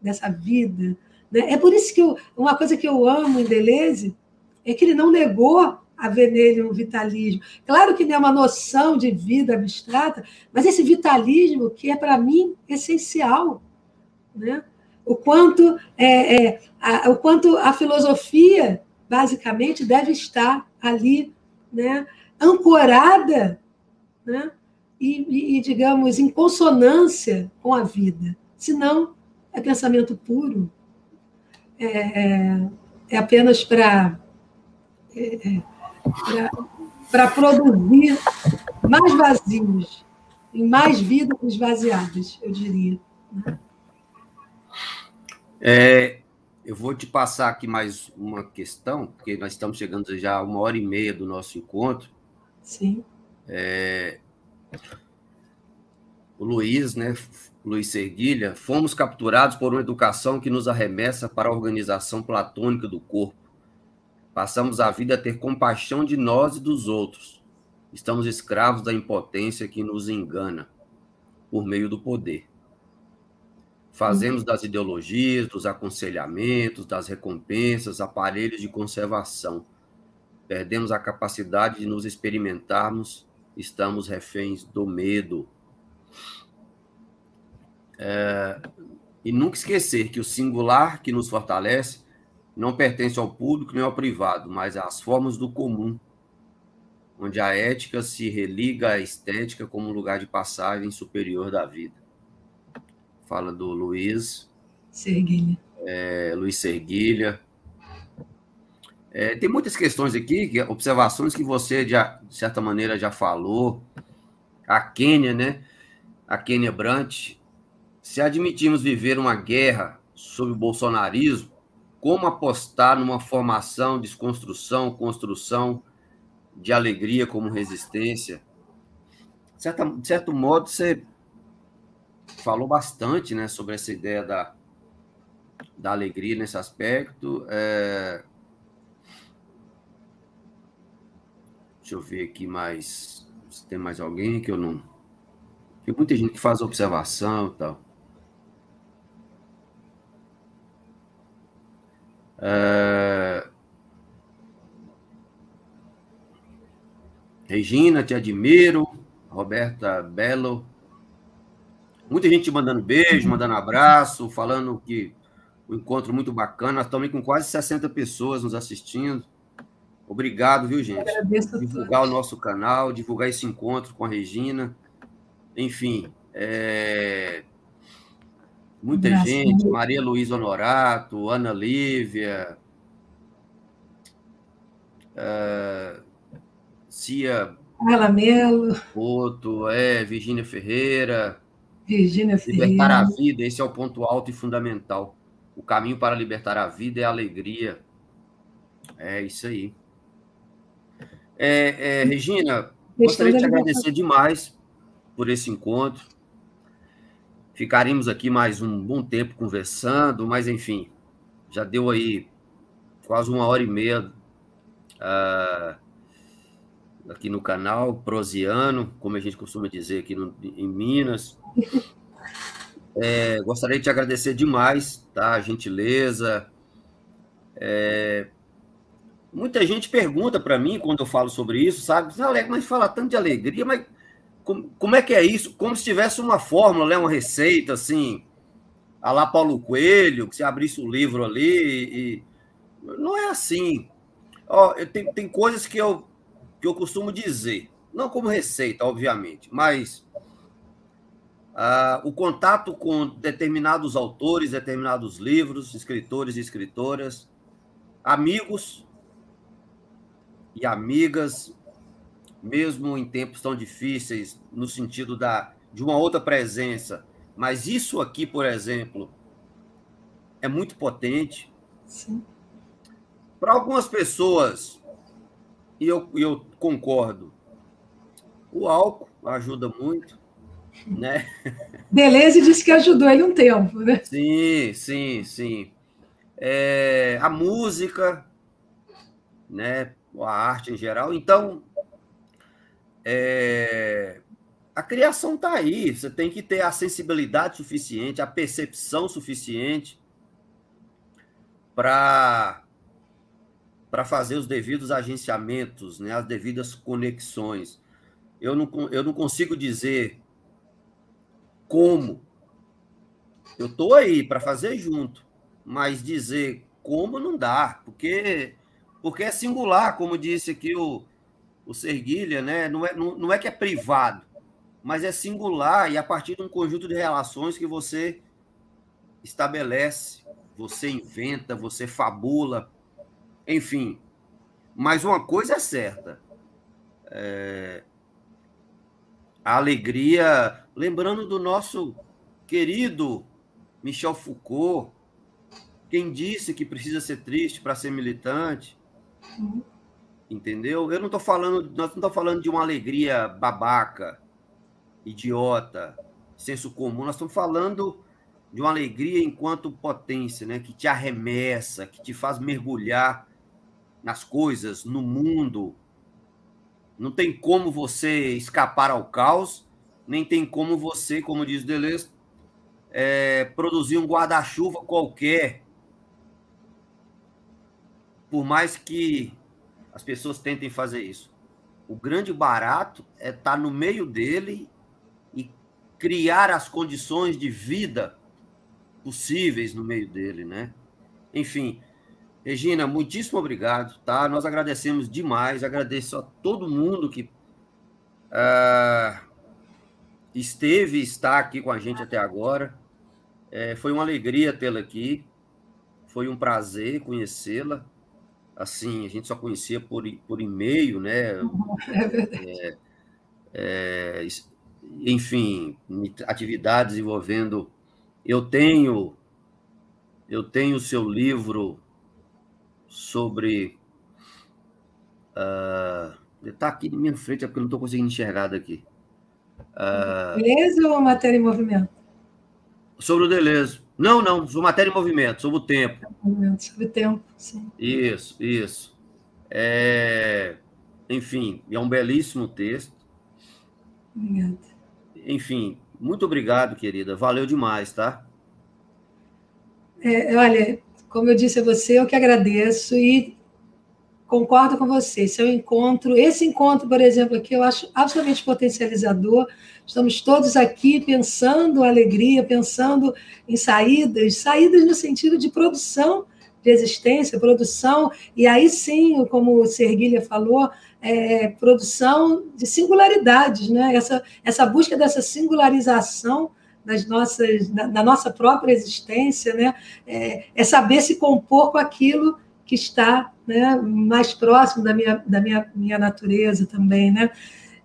dessa vida. Né? É por isso que eu, uma coisa que eu amo em Deleuze é que ele não negou haver nele um vitalismo. Claro que não é uma noção de vida abstrata, mas esse vitalismo que é, para mim, essencial. Né? O, quanto, é, é, a, o quanto a filosofia, basicamente, deve estar ali, né? ancorada né? E, e, digamos, em consonância com a vida. Senão, é pensamento puro, é, é, é apenas para é, é, para produzir mais vazios, em mais vidas esvaziadas, eu diria. Né? É, eu vou te passar aqui mais uma questão, porque nós estamos chegando já a uma hora e meia do nosso encontro. Sim. É, o Luiz, né, Luiz Serguilha, fomos capturados por uma educação que nos arremessa para a organização platônica do corpo. Passamos a vida a ter compaixão de nós e dos outros. Estamos escravos da impotência que nos engana por meio do poder. Fazemos das ideologias, dos aconselhamentos, das recompensas, aparelhos de conservação. Perdemos a capacidade de nos experimentarmos, estamos reféns do medo. É, e nunca esquecer que o singular que nos fortalece não pertence ao público nem ao privado, mas às formas do comum, onde a ética se religa à estética como um lugar de passagem superior da vida. Fala do Luiz. Serguilha. É, Luiz Serguilha. É, tem muitas questões aqui, observações que você, já, de certa maneira, já falou. A Quênia, né? A Quênia Brant. Se admitirmos viver uma guerra sob o bolsonarismo, como apostar numa formação, desconstrução, construção de alegria como resistência? De, de certo modo, você falou bastante né, sobre essa ideia da, da alegria nesse aspecto. É... Deixa eu ver aqui mais. Se tem mais alguém que eu não. Tem muita gente que faz observação e tal. É... Regina, te admiro. Roberta Belo. Muita gente mandando beijo, mandando abraço, falando que o encontro muito bacana. Nós estamos com quase 60 pessoas nos assistindo. Obrigado, viu, gente? divulgar o nosso canal, divulgar esse encontro com a Regina. Enfim, é... muita Graças gente. Maria Luísa Honorato, Ana Lívia, uh... Cia Carla Melo. É, Virgínia Ferreira. Ferreira. Libertar a vida, esse é o ponto alto e fundamental. O caminho para libertar a vida é a alegria. É isso aí. É, é, Regina, gostaria de te agradecer demais por esse encontro. Ficaríamos aqui mais um bom tempo conversando, mas enfim, já deu aí quase uma hora e meia. Uh, aqui no canal, prosiano, como a gente costuma dizer aqui no, em Minas. *laughs* É, gostaria de te agradecer demais, tá? A gentileza. É, muita gente pergunta para mim quando eu falo sobre isso, sabe? Mas fala tanto de alegria, mas como, como, é que é isso? Como se tivesse uma fórmula, né? uma receita, assim, a lá Paulo Coelho, que você abrisse o livro ali e... Não é assim. Ó, tem, tem coisas que eu que eu costumo dizer, não como receita, obviamente, mas uh, o contato com determinados autores, determinados livros, escritores e escritoras, amigos e amigas, mesmo em tempos tão difíceis, no sentido da, de uma outra presença, mas isso aqui, por exemplo, é muito potente. Sim. Para algumas pessoas, e eu, eu concordo. O álcool ajuda muito, né? *laughs* Beleza disse que ajudou ele um tempo, né? Sim, sim, sim. É, a música, né? A arte em geral. Então, é, a criação está aí. Você tem que ter a sensibilidade suficiente, a percepção suficiente para para fazer os devidos agenciamentos, né, as devidas conexões. Eu não, eu não consigo dizer como. Eu estou aí para fazer junto, mas dizer como não dá, porque, porque é singular, como disse aqui o, o Serguilha, né? não, é, não, não é que é privado, mas é singular e a partir de um conjunto de relações que você estabelece, você inventa, você fabula, enfim. Mas uma coisa é certa. É, a alegria, lembrando do nosso querido Michel Foucault, quem disse que precisa ser triste para ser militante? Uhum. Entendeu? Eu não estou falando, nós não estamos falando de uma alegria babaca, idiota, senso comum. Nós estamos falando de uma alegria enquanto potência, né? Que te arremessa, que te faz mergulhar nas coisas, no mundo. Não tem como você escapar ao caos, nem tem como você, como diz Deleuze, é, produzir um guarda-chuva qualquer por mais que as pessoas tentem fazer isso. O grande barato é estar tá no meio dele e criar as condições de vida possíveis no meio dele, né? Enfim, Regina, muitíssimo obrigado, tá? Nós agradecemos demais, agradeço a todo mundo que uh, esteve e está aqui com a gente até agora. É, foi uma alegria tê-la aqui, foi um prazer conhecê-la assim, a gente só conhecia por, por e-mail, né? É. É, é, enfim, atividades envolvendo. Eu tenho, eu tenho o seu livro sobre. Uh, está aqui na minha frente, é porque eu não estou conseguindo enxergar daqui. Uh, Deleuze ou matéria em movimento? Sobre o Deleuze. Não, não, sobre matéria em movimento, sobre o tempo. Sobre o tempo, sim. Isso, isso. É... Enfim, é um belíssimo texto. Obrigada. Enfim, muito obrigado, querida. Valeu demais, tá? É, olha, como eu disse a você, eu que agradeço e concordo com você. Esse encontro, esse encontro, por exemplo, aqui eu acho absolutamente potencializador. Estamos todos aqui pensando alegria, pensando em saídas, saídas no sentido de produção de existência, produção, e aí sim, como o Serguilha falou, é, produção de singularidades, né? essa, essa busca dessa singularização das nossas, da, da nossa própria existência, né? É, é saber se compor com aquilo que está né, mais próximo da minha, da minha, minha natureza também. Né?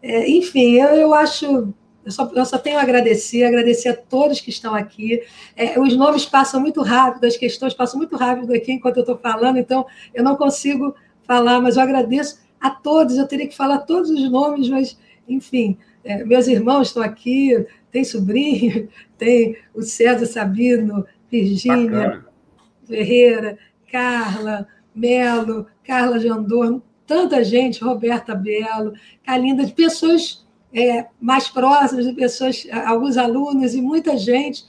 É, enfim, eu, eu acho. Eu só, eu só tenho a agradecer, agradecer a todos que estão aqui. É, os nomes passam muito rápido, as questões passam muito rápido aqui enquanto eu estou falando, então eu não consigo falar, mas eu agradeço a todos. Eu teria que falar todos os nomes, mas, enfim, é, meus irmãos estão aqui, tem sobrinho, *laughs* tem o César Sabino, Virgínia Ferreira, Carla, Melo, Carla Jandor, tanta gente, Roberta Belo, Calinda, de pessoas é, mais próximas, de pessoas, alguns alunos e muita gente,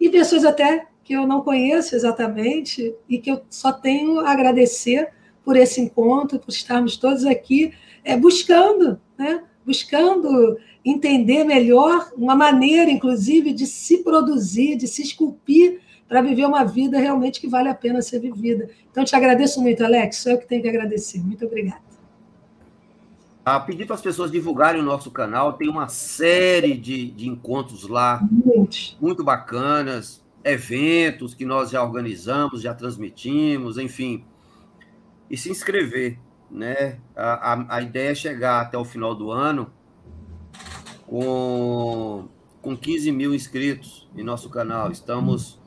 e pessoas até que eu não conheço exatamente e que eu só tenho a agradecer por esse encontro, por estarmos todos aqui é, buscando, né? buscando entender melhor uma maneira, inclusive, de se produzir, de se esculpir para viver uma vida realmente que vale a pena ser vivida. Então, te agradeço muito, Alex. Sou eu que tenho que agradecer. Muito obrigada. A pedir para as pessoas divulgarem o nosso canal, tem uma série de, de encontros lá, muito. muito bacanas, eventos que nós já organizamos, já transmitimos, enfim. E se inscrever, né? A, a, a ideia é chegar até o final do ano com, com 15 mil inscritos em nosso canal. Estamos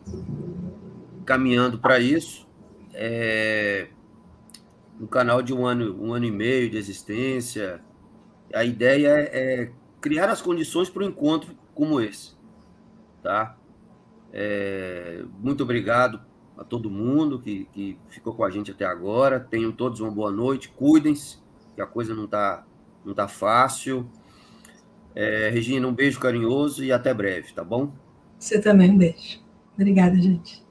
caminhando para isso. É um canal de um ano, um ano e meio de existência. A ideia é, é criar as condições para um encontro como esse, tá? É, muito obrigado a todo mundo que, que ficou com a gente até agora. Tenham todos uma boa noite, cuidem-se, que a coisa não está não tá fácil. É, Regina, um beijo carinhoso e até breve, tá bom? Você também, um beijo. Obrigada, gente.